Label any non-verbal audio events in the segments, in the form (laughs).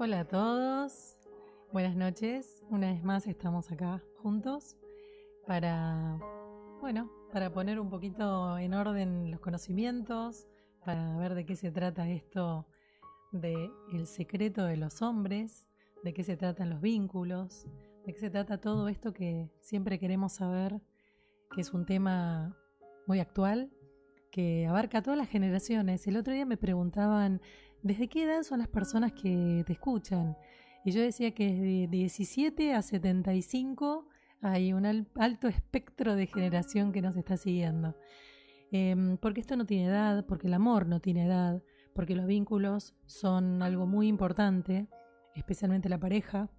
Hola a todos, buenas noches. Una vez más estamos acá juntos para, bueno, para poner un poquito en orden los conocimientos, para ver de qué se trata esto de el secreto de los hombres, de qué se tratan los vínculos, de qué se trata todo esto que siempre queremos saber, que es un tema muy actual, que abarca a todas las generaciones. El otro día me preguntaban, ¿desde qué edad son las personas que te escuchan? Y yo decía que desde 17 a 75 hay un alto espectro de generación que nos está siguiendo. Em, porque esto no tiene edad, porque el amor no tiene edad, porque los vínculos son algo muy importante, especialmente la pareja.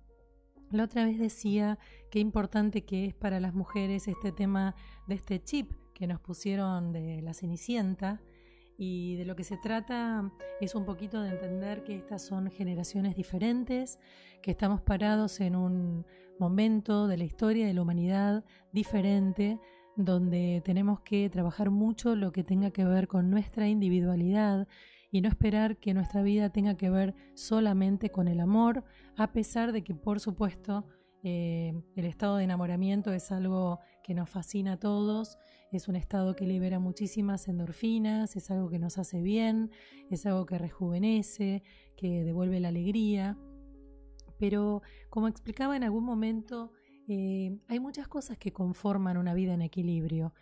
La otra vez decía qué importante que es para las mujeres este tema de este chip que nos pusieron de la Cenicienta y de lo que se trata es un poquito de entender que estas son generaciones diferentes, que estamos parados en un momento de la historia de la humanidad diferente, donde tenemos que trabajar mucho lo que tenga que ver con nuestra individualidad y no esperar que nuestra vida tenga que ver solamente con el amor, a pesar de que por supuesto eh, el estado de enamoramiento es algo que nos fascina a todos, es un estado que libera muchísimas endorfinas, es algo que nos hace bien, es algo que rejuvenece, que devuelve la alegría. Pero como explicaba en algún momento, eh, hay muchas cosas que conforman una vida en equilibrio.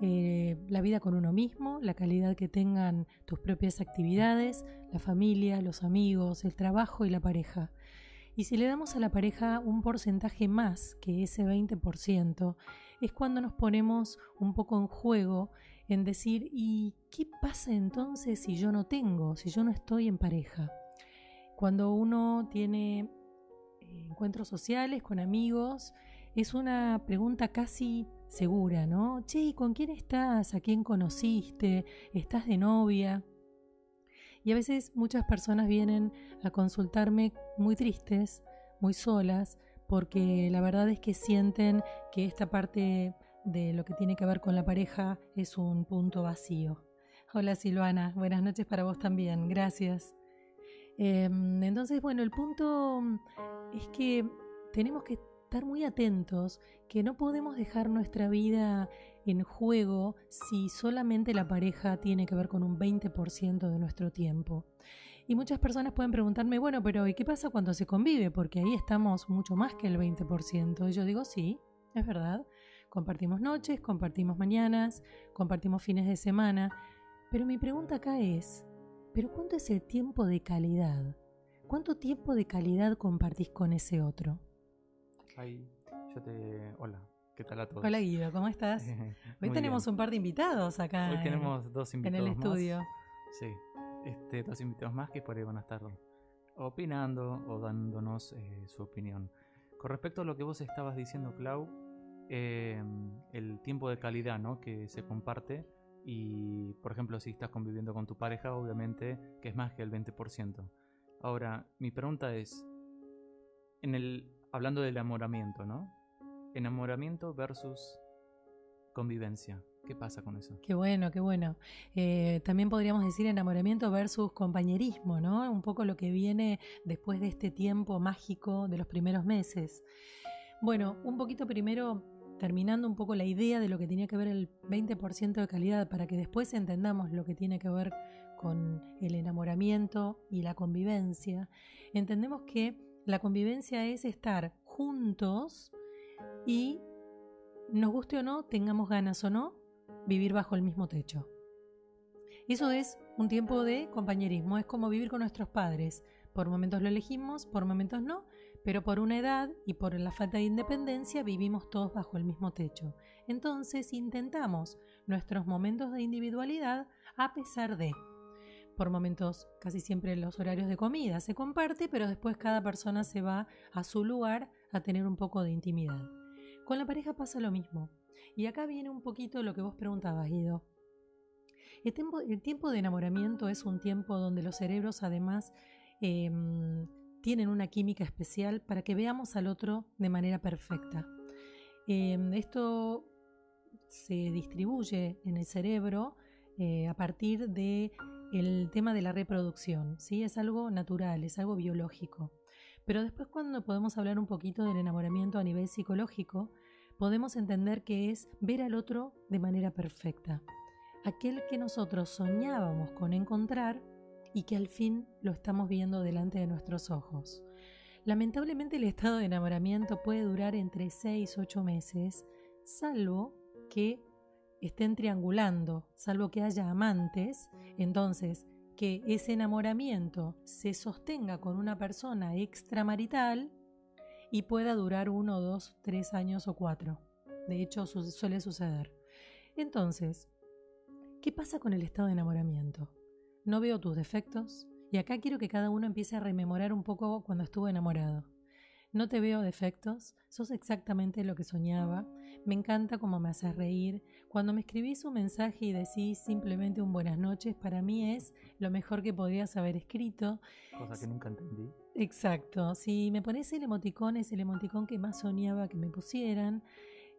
Eh, la vida con uno mismo, la calidad que tengan tus propias actividades, la familia, los amigos, el trabajo y la pareja. Y si le damos a la pareja un porcentaje más que ese 20%, es cuando nos ponemos un poco en juego en decir, ¿y qué pasa entonces si yo no tengo, si yo no estoy en pareja? Cuando uno tiene eh, encuentros sociales con amigos, es una pregunta casi segura, ¿no? Che, ¿con quién estás? ¿A quién conociste? ¿Estás de novia? Y a veces muchas personas vienen a consultarme muy tristes, muy solas, porque la verdad es que sienten que esta parte de lo que tiene que ver con la pareja es un punto vacío. Hola Silvana, buenas noches para vos también, gracias. Em, entonces, bueno, el punto es que tenemos que estar muy atentos, que no podemos dejar nuestra vida en juego si solamente la pareja tiene que ver con un 20% de nuestro tiempo. Y muchas personas pueden preguntarme, bueno, pero ¿y qué pasa cuando se convive? Porque ahí estamos mucho más que el 20%. Y yo digo, sí, es verdad. Compartimos noches, compartimos mañanas, compartimos fines de semana. Pero mi pregunta acá es, ¿pero cuánto es el tiempo de calidad? ¿Cuánto tiempo de calidad compartís con ese otro? Ahí, yo te... Hola, ¿qué tal a todos? Hola Guido, ¿cómo estás? (laughs) Hoy tenemos un par de invitados acá. Hoy tenemos dos invitados En el estudio. Sí, este, dos invitados más que por ahí van a estar opinando o dándonos eh, su opinión. Con respecto a lo que vos estabas diciendo, Clau, em, el tiempo de calidad ¿no? que se comparte y, por ejemplo, si estás conviviendo con tu pareja, obviamente que es más que el 20%. Ahora, mi pregunta es, en el hablando del enamoramiento, ¿no? Enamoramiento versus convivencia. ¿Qué pasa con eso? Qué bueno, qué bueno. Eh, también podríamos decir enamoramiento versus compañerismo, ¿no? Un poco lo que viene después de este tiempo mágico de los primeros meses. Bueno, un poquito primero terminando un poco la idea de lo que tenía que ver el 20% de calidad para que después entendamos lo que tiene que ver con el enamoramiento y la convivencia. Entendemos que la convivencia es estar juntos y, nos guste o no, tengamos ganas o no, vivir bajo el mismo techo. Eso es un tiempo de compañerismo, es como vivir con nuestros padres. Por momentos lo elegimos, por momentos no, pero por una edad y por la falta de independencia vivimos todos bajo el mismo techo. Entonces intentamos nuestros momentos de individualidad a pesar de por momentos casi siempre los horarios de comida se comparte, pero después cada persona se va a su lugar a tener un poco de intimidad. Con la pareja pasa lo mismo. Y acá viene un poquito lo que vos preguntabas, Guido. El tiempo, de enamoramiento es un tiempo donde los cerebros además em, tienen una química especial para que veamos al otro de manera perfecta. Em, esto se distribuye en el cerebro eh, a partir de el tema de la reproducción, ¿sí? Es algo natural, es algo biológico. Pero después cuando podemos hablar un poquito del enamoramiento a nivel psicológico, podemos entender que es ver al otro de manera perfecta. Aquel que nosotros soñábamos con encontrar y que al fin lo estamos viendo delante de nuestros ojos. Lamentablemente el estado de enamoramiento puede durar entre 6 y 8 meses, salvo que estén triangulando, salvo que haya amantes, entonces que ese enamoramiento se sostenga con una persona extramarital y pueda durar uno, dos, tres años o cuatro. De hecho, suele suceder. Entonces, ¿qué pasa con el estado de enamoramiento? No veo tus defectos y acá quiero que cada uno empiece a rememorar un poco cuando estuvo enamorado. No te veo defectos, sos exactamente lo que soñaba, me encanta cómo me haces reír. Cuando me escribís un mensaje y decís simplemente un buenas noches, para mí es lo mejor que podrías haber escrito. Cosa que nunca entendí. Exacto, si me pones el emoticón es el emoticón que más soñaba que me pusieran.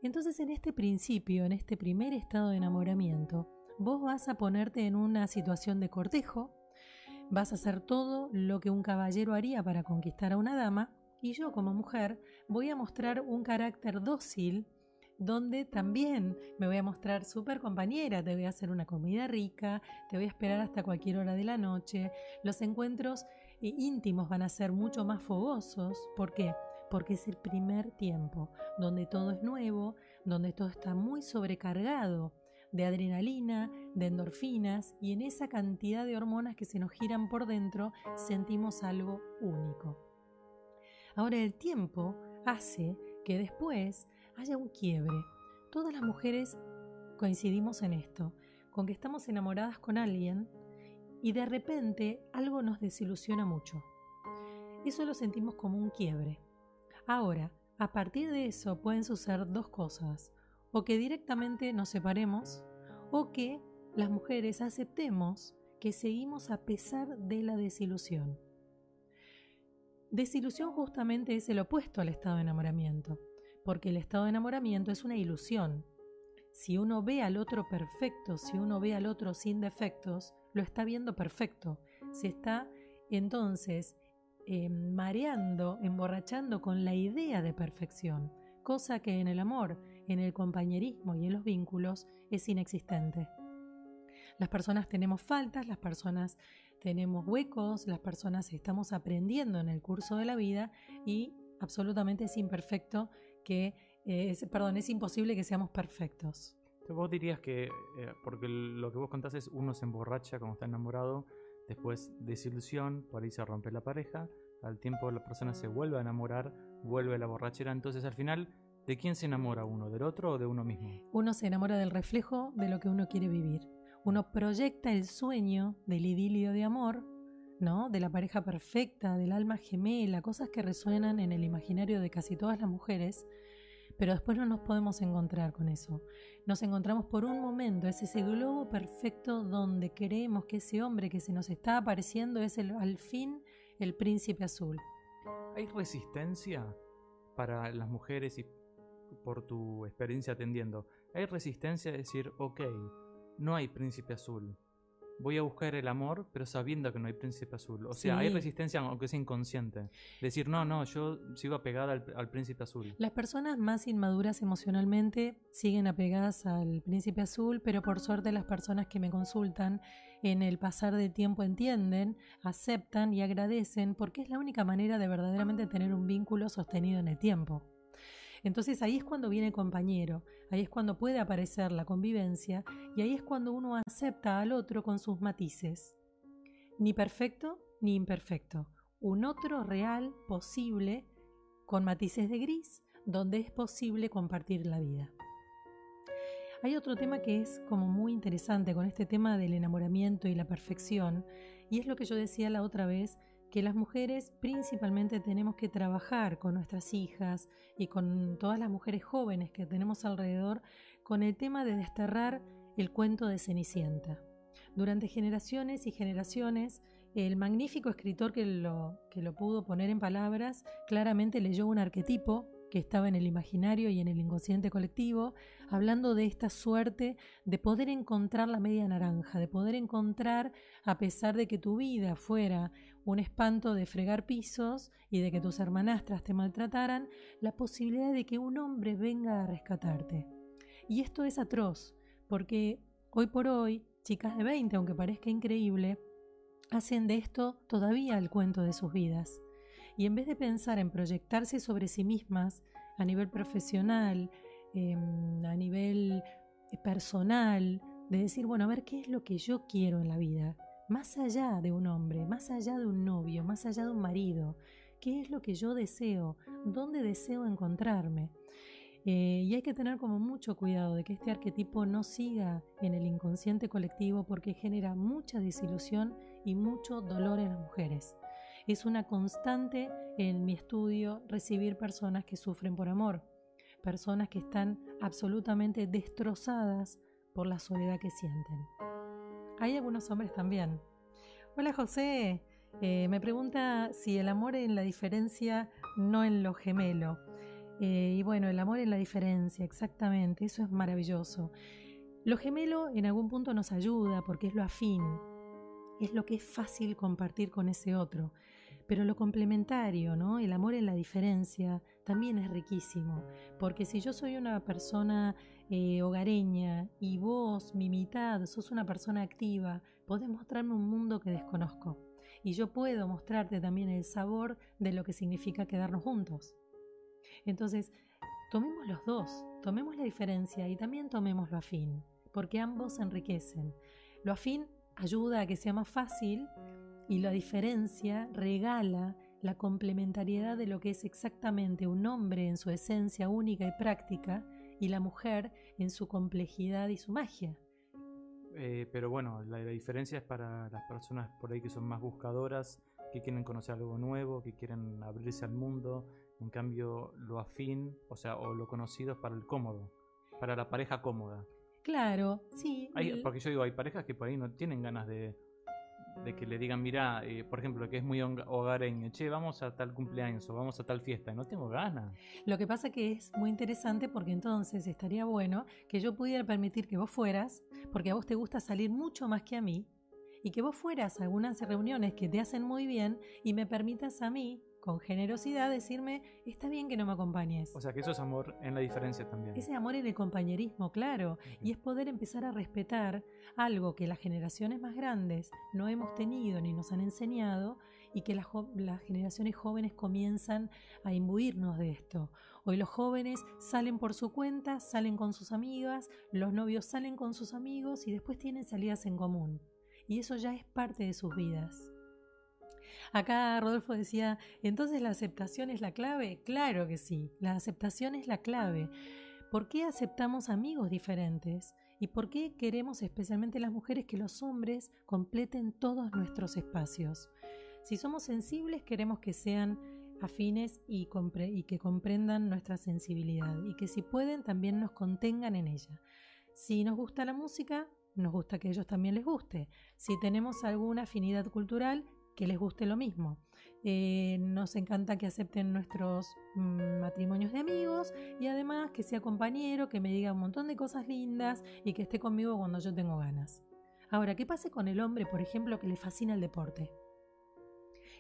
Entonces en este principio, en este primer estado de enamoramiento, vos vas a ponerte en una situación de cortejo, vas a hacer todo lo que un caballero haría para conquistar a una dama, y yo como mujer voy a mostrar un carácter dócil donde también me voy a mostrar súper compañera, te voy a hacer una comida rica, te voy a esperar hasta cualquier hora de la noche, los encuentros eh, íntimos van a ser mucho más fogosos, ¿por qué? Porque es el primer tiempo, donde todo es nuevo, donde todo está muy sobrecargado de adrenalina, de endorfinas y en esa cantidad de hormonas que se nos giran por dentro sentimos algo único. Ahora el tiempo hace que después haya un quiebre. Todas las mujeres coincidimos en esto, con que estamos enamoradas con alguien y de repente algo nos desilusiona mucho. Eso lo sentimos como un quiebre. Ahora, a partir de eso pueden suceder dos cosas, o que directamente nos separemos, o que las mujeres aceptemos que seguimos a pesar de la desilusión. Desilusión justamente es el opuesto al estado de enamoramiento, porque el estado de enamoramiento es una ilusión. Si uno ve al otro perfecto, si uno ve al otro sin defectos, lo está viendo perfecto. Se está entonces eh, mareando, emborrachando con la idea de perfección, cosa que en el amor, en el compañerismo y en los vínculos es inexistente. Las personas tenemos faltas, las personas tenemos huecos, las personas estamos aprendiendo en el curso de la vida y absolutamente es imperfecto que, eh, perdón, es imposible que seamos perfectos. Vos dirías que, eh, porque lo que vos contás es uno se emborracha cuando está enamorado, después desilusión, por ahí se rompe la pareja, al tiempo la persona se vuelve a enamorar, vuelve a la borrachera, entonces al final, ¿de quién se enamora uno? ¿Del otro o de uno mismo? Uno se enamora del reflejo de lo que uno quiere vivir uno proyecta el sueño del idilio de amor, De la pareja perfecta, del alma gemela, cosas que resuenan en el imaginario de casi todas las mujeres, pero después no nos podemos encontrar con eso. Nos encontramos por un momento, es ese globo perfecto donde creemos que ese hombre que se nos está apareciendo es el, al fin el príncipe azul. ¿Hay resistencia para las mujeres y por tu experiencia atendiendo? ¿Hay resistencia a decir, ok, no hay príncipe azul. Voy a buscar el amor, pero sabiendo que no hay príncipe azul. O sea, hay resistencia, aunque sea inconsciente. Decir, no, no, yo sigo apegada al, príncipe azul. Las personas más inmaduras emocionalmente siguen apegadas al príncipe azul, pero por suerte las personas que me consultan en el pasar del tiempo entienden, aceptan y agradecen, porque es la única manera de verdaderamente tener un vínculo sostenido en el tiempo. Entonces ahí es cuando viene el compañero, ahí es cuando puede aparecer la convivencia y ahí es cuando uno acepta al otro con sus matices. Ni perfecto ni imperfecto. Un otro real, posible, con matices de gris, donde es posible compartir la vida. Hay otro tema que es como muy interesante con este tema del enamoramiento y la perfección, y es lo que yo decía la otra vez que las mujeres principalmente tenemos que trabajar con nuestras hijas y con todas las mujeres jóvenes que tenemos alrededor con el tema de desterrar el cuento de Cenicienta. Durante generaciones y generaciones, el magnífico escritor que lo, que lo pudo poner en palabras claramente leyó un arquetipo que estaba en el imaginario y en el inconsciente colectivo, hablando de esta suerte de poder encontrar la media naranja, de poder encontrar, a pesar de que tu vida fuera un espanto de fregar pisos y de que tus hermanastras te maltrataran, la posibilidad de que un hombre venga a rescatarte. Y esto es atroz, porque hoy por hoy, chicas de 20, aunque parezca increíble, hacen de esto todavía el cuento de sus vidas. Y en vez de pensar en proyectarse sobre sí mismas a nivel profesional, em, a nivel eh, personal, de decir, bueno, a ver qué es lo que yo quiero en la vida, más allá de un hombre, más allá de un novio, más allá de un marido, qué es lo que yo deseo, dónde deseo encontrarme. Eh, y hay que tener como mucho cuidado de que este arquetipo no siga en el inconsciente colectivo porque genera mucha desilusión y mucho dolor en las mujeres. Es una constante en mi estudio recibir personas que sufren por amor, personas que están absolutamente destrozadas por la soledad que sienten. Hay algunos hombres también. Hola José, eh, me pregunta si el amor en la diferencia, no en lo gemelo. Eh, y bueno, el amor en la diferencia, exactamente, eso es maravilloso. Lo gemelo en algún punto nos ayuda porque es lo afín, es lo que es fácil compartir con ese otro. Pero lo complementario, ¿no? El amor en la diferencia también es riquísimo, porque si yo soy una persona eh, hogareña y vos, mi mitad, sos una persona activa, podés mostrarme un mundo que desconozco. Y yo puedo mostrarte también el sabor de lo que significa quedarnos juntos. Entonces, tomemos los dos, tomemos la diferencia y también tomemos lo afín, porque ambos enriquecen. Lo afín ayuda a que sea más fácil y la diferencia regala la complementariedad de lo que es exactamente un hombre en su esencia única y práctica y la mujer en su complejidad y su magia. Eh, pero bueno, la, diferencia es para las personas por ahí que son más buscadoras, que quieren conocer algo nuevo, que quieren abrirse al mundo. En cambio, lo afín, o sea, o lo conocido es para el cómodo, para la pareja cómoda. Claro, sí. porque yo digo, hay parejas que por ahí no tienen ganas de, de que le digan, mira, eh, por ejemplo, que es muy hogareño, che, vamos a tal cumpleaños o vamos a tal fiesta, no tengo ganas. Lo que pasa que es muy interesante porque entonces estaría bueno que yo pudiera permitir que vos fueras, porque a vos te gusta salir mucho más que a mí, y que vos fueras a algunas reuniones que te hacen muy bien y me permitas a mí con generosidad decirme, está bien que no me acompañes. O sea, que eso es amor en la diferencia también. Ese amor en el compañerismo, claro. Y es poder empezar a respetar algo que las generaciones más grandes no hemos tenido ni nos han enseñado y que las, las generaciones jóvenes comienzan a imbuirnos de esto. Hoy los jóvenes salen por su cuenta, salen con sus amigas, los novios salen con sus amigos y después tienen salidas en común. Y eso ya es parte de sus vidas. Acá Rodolfo decía, entonces la aceptación es la clave. Claro que sí, la aceptación es la clave. ¿Por qué aceptamos amigos diferentes? ¿Y por qué queremos especialmente las mujeres que los hombres completen todos nuestros espacios? Si somos sensibles, queremos que sean afines y, que comprendan nuestra sensibilidad y que si pueden también nos contengan en ella. Si nos gusta la música, nos gusta que a ellos también les guste. Si tenemos alguna afinidad cultural, que les guste lo mismo. Eh, nos encanta que acepten nuestros mm, matrimonios de amigos y además que sea compañero, que me diga un montón de cosas lindas y que esté conmigo cuando yo tengo ganas. Ahora, ¿qué pasa con el hombre, por ejemplo, que le fascina el deporte?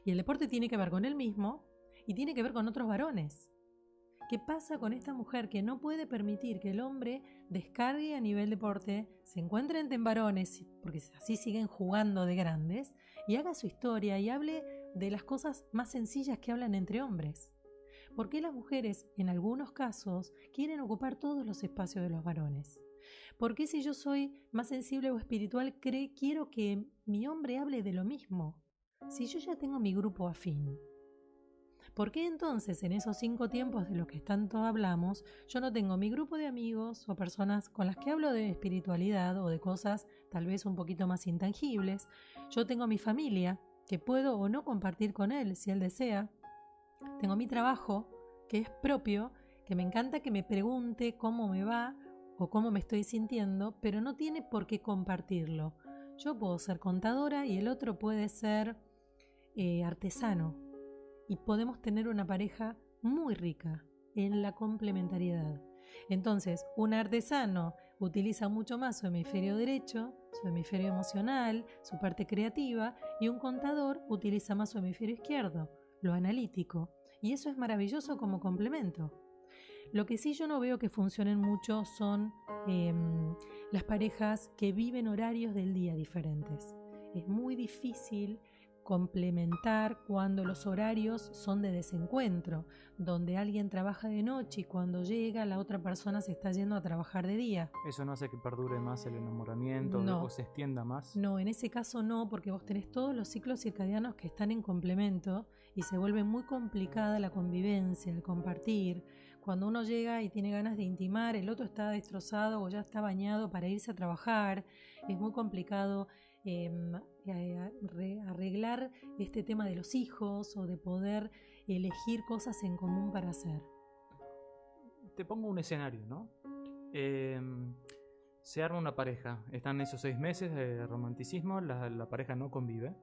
Y el deporte tiene que ver con él mismo y tiene que ver con otros varones. ¿Qué pasa con esta mujer que no puede permitir que el hombre descargue a nivel deporte, se encuentre entre varones, porque así siguen jugando de grandes, y haga su historia y hable de las cosas más sencillas que hablan entre hombres. ¿Por qué las mujeres, en algunos casos, quieren ocupar todos los espacios de los varones? ¿Por qué si yo soy más sensible o espiritual, quiero que mi hombre hable de lo mismo? Si yo ya tengo mi grupo afín. ¿Por qué entonces en esos cinco tiempos de los que tanto hablamos, yo no tengo mi grupo de amigos o personas con las que hablo de espiritualidad o de cosas tal vez un poquito más intangibles? Yo tengo mi familia, que puedo o no compartir con él si él desea. Tengo mi trabajo, que es propio, que me encanta que me pregunte cómo me va o cómo me estoy sintiendo, pero no tiene por qué compartirlo. Yo puedo ser contadora y el otro puede ser eh, artesano y podemos tener una pareja muy rica, en la complementariedad. Entonces, un artesano utiliza mucho más su hemisferio derecho, su hemisferio emocional, su parte creativa, y un contador utiliza más su hemisferio izquierdo, lo analítico. Y eso es maravilloso como complemento. Lo que sí yo no veo que funcionen mucho son em, las parejas que viven horarios del día diferentes. Es muy difícil complementar cuando los horarios son de desencuentro, donde alguien trabaja de noche y cuando llega la otra persona se está yendo a trabajar de día. ¿Eso no hace que perdure más el enamoramiento o se extienda más? No, en ese caso no, porque vos tenés todos los ciclos circadianos que están en complemento y se vuelve muy complicada la convivencia, el compartir. Cuando uno llega y tiene ganas de intimar, el otro está destrozado o ya está bañado para irse a trabajar, es muy complicado Em, arreglar este tema de los hijos o de poder elegir cosas en común para hacer. Te pongo un escenario, ¿no? Em, se arma una pareja, están esos seis meses de romanticismo, la, pareja no convive,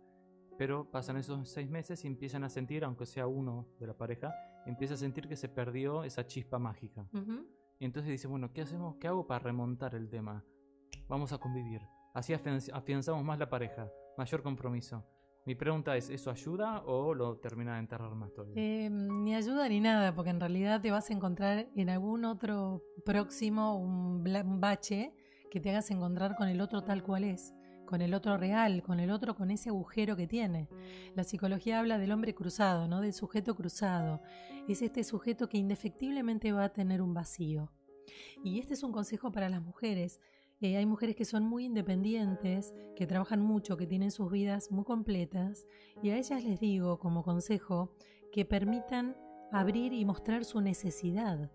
pero pasan esos seis meses y empiezan a sentir, aunque sea uno de la pareja, empieza a sentir que se perdió esa chispa mágica. Y entonces dice, bueno, ¿qué hacemos? ¿Qué hago para remontar el tema? Vamos a convivir. Así afianzamos más la pareja, mayor compromiso. Mi pregunta es, ¿eso ayuda o lo termina de enterrar más todavía? Em, ni ayuda ni nada, porque en realidad te vas a encontrar en algún otro próximo un, bache que te hagas encontrar con el otro tal cual es, con el otro real, con el otro con ese agujero que tiene. La psicología habla del hombre cruzado, ¿no? Del sujeto cruzado. Es este sujeto que indefectiblemente va a tener un vacío. Y este es un consejo para las mujeres. Eh, hay mujeres que son muy independientes, que trabajan mucho, que tienen sus vidas muy completas, y a ellas les digo como consejo que permitan abrir y mostrar su necesidad.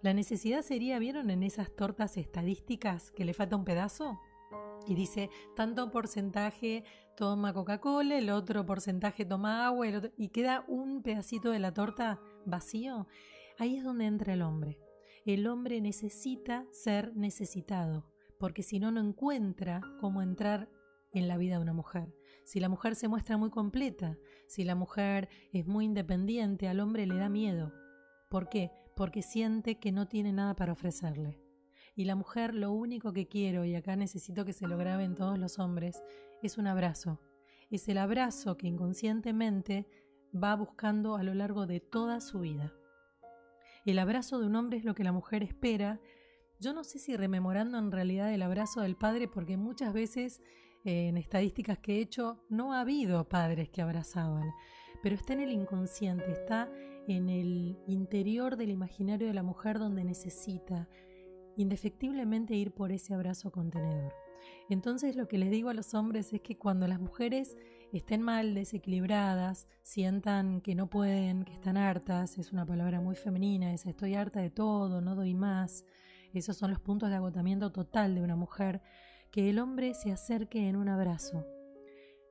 La necesidad sería, ¿vieron en esas tortas estadísticas que le falta un pedazo? Y dice, tanto porcentaje toma Coca-Cola, el otro porcentaje toma agua, y queda un pedacito de la torta vacío. Ahí es donde entra el hombre. El hombre necesita ser necesitado porque si no, no encuentra cómo entrar en la vida de una mujer. Si la mujer se muestra muy completa, si la mujer es muy independiente, al hombre le da miedo. ¿Por qué? Porque siente que no tiene nada para ofrecerle. Y la mujer lo único que quiero, y acá necesito que se lo graben todos los hombres, es un abrazo. Es el abrazo que inconscientemente va buscando a lo largo de toda su vida. El abrazo de un hombre es lo que la mujer espera yo no sé si rememorando en realidad el abrazo del padre, porque muchas veces eh, en estadísticas que he hecho no ha habido padres que abrazaban, pero está en el inconsciente, está en el interior del imaginario de la mujer donde necesita indefectiblemente ir por ese abrazo contenedor. Entonces lo que les digo a los hombres es que cuando las mujeres estén mal, desequilibradas, sientan que no pueden, que están hartas, es una palabra muy femenina, es estoy harta de todo, no doy más, esos son los puntos de agotamiento total de una mujer, que el hombre se acerque en un abrazo.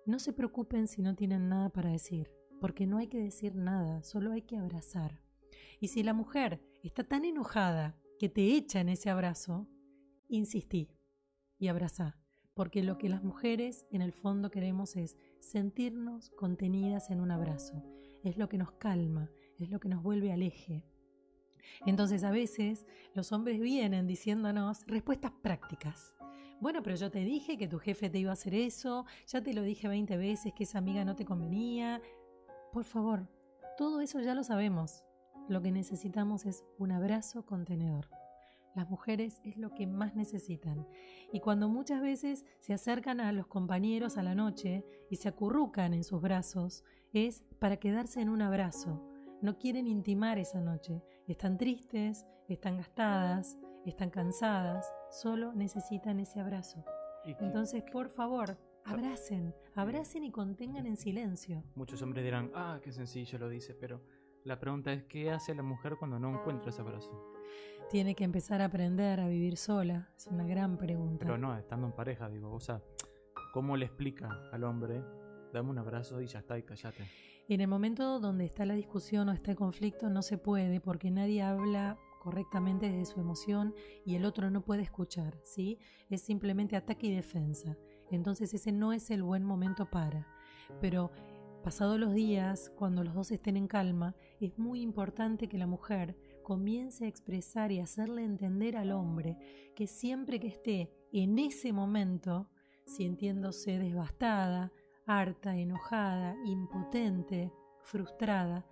No se preocupen si no tienen nada para decir, porque no hay que decir nada, solo hay que abrazar. Y si la mujer está tan enojada que te echa en ese abrazo, insistí y abrazá, porque lo que las mujeres en el fondo queremos es sentirnos contenidas en un abrazo. Es lo que nos calma, es lo que nos vuelve al eje. Entonces a veces los hombres vienen diciéndonos respuestas prácticas. Bueno, pero yo te dije que tu jefe te iba a hacer eso, ya te lo dije 20 veces que esa amiga no te convenía. Por favor, todo eso ya lo sabemos. Lo que necesitamos es un abrazo contenedor. Las mujeres es lo que más necesitan. Y cuando muchas veces se acercan a los compañeros a la noche y se acurrucan en sus brazos, es para quedarse en un abrazo, no quieren intimar esa noche. Están tristes, están gastadas, están cansadas, solo necesitan ese abrazo. Entonces, por favor, abracen, abracen y contengan en silencio. Muchos hombres dirán, ah, qué sencillo lo dice, pero la pregunta es, ¿qué hace la mujer cuando no encuentra ese abrazo? Tiene que empezar a aprender a vivir sola, es una gran pregunta. Pero no, estando en pareja, digo, o sea, ¿cómo le explica al hombre, dame un abrazo y ya está y callate? En el momento donde está la discusión o está el conflicto no se puede porque nadie habla correctamente desde su emoción y el otro no puede escuchar, ¿sí? Es simplemente ataque y defensa. Entonces ese no es el buen momento para. Pero pasados los días, cuando los dos estén en calma, es muy importante que la mujer comience a expresar y hacerle entender al hombre que siempre que esté en ese momento, sintiéndose devastada, harta, enojada, impotente, frustrada,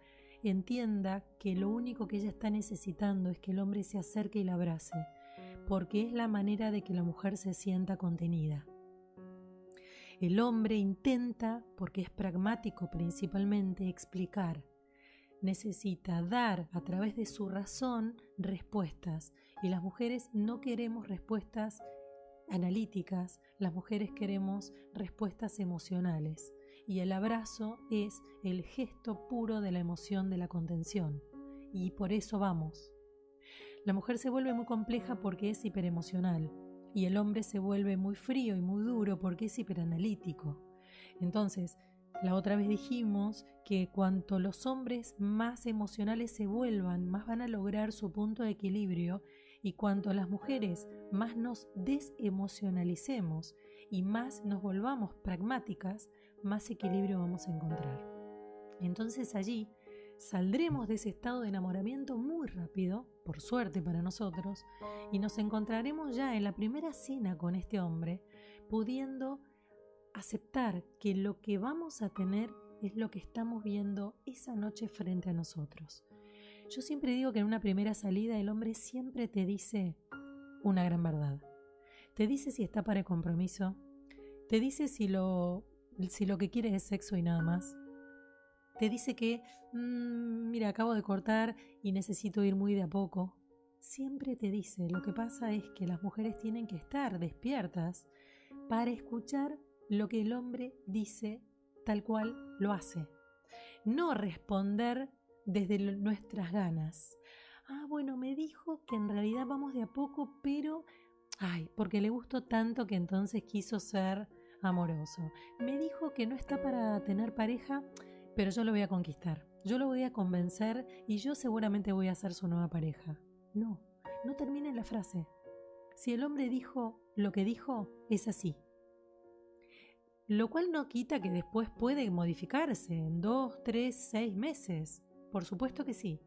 entienda que lo único que ella está necesitando es que el hombre se acerque y la abrace, porque es la manera de que la mujer se sienta contenida. El hombre intenta, porque es pragmático principalmente, explicar. Necesita dar a través de su razón respuestas y las mujeres no queremos respuestas analíticas, las mujeres queremos respuestas emocionales y el abrazo es el gesto puro de la emoción de la contención y por eso vamos. La mujer se vuelve muy compleja porque es hiperemocional y el hombre se vuelve muy frío y muy duro porque es hiperanalítico. Entonces, la otra vez dijimos que cuanto los hombres más emocionales se vuelvan, más van a lograr su punto de equilibrio y cuanto las mujeres más nos desemocionalicemos y más nos volvamos pragmáticas, más equilibrio vamos a encontrar. Entonces allí saldremos de ese estado de enamoramiento muy rápido, por suerte para nosotros, y nos encontraremos ya en la primera cena con este hombre, pudiendo aceptar que lo que vamos a tener es lo que estamos viendo esa noche frente a nosotros. Yo siempre digo que en una primera salida el hombre siempre te dice una gran verdad. Te dice si está para el compromiso, te dice si lo, si lo que quiere es sexo y nada más, te dice que, mm, mira, acabo de cortar y necesito ir muy de a poco. Siempre te dice, lo que pasa es que las mujeres tienen que estar despiertas para escuchar lo que el hombre dice tal cual lo hace. No responder desde nuestras ganas. Ah, bueno, me dijo que en realidad vamos de a poco, pero... Ay, porque le gustó tanto que entonces quiso ser amoroso. Me dijo que no está para tener pareja, pero yo lo voy a conquistar, yo lo voy a convencer y yo seguramente voy a ser su nueva pareja. No, no termine la frase. Si el hombre dijo lo que dijo, es así. Lo cual no quita que después puede modificarse en dos, tres, seis meses. Por supuesto que sí.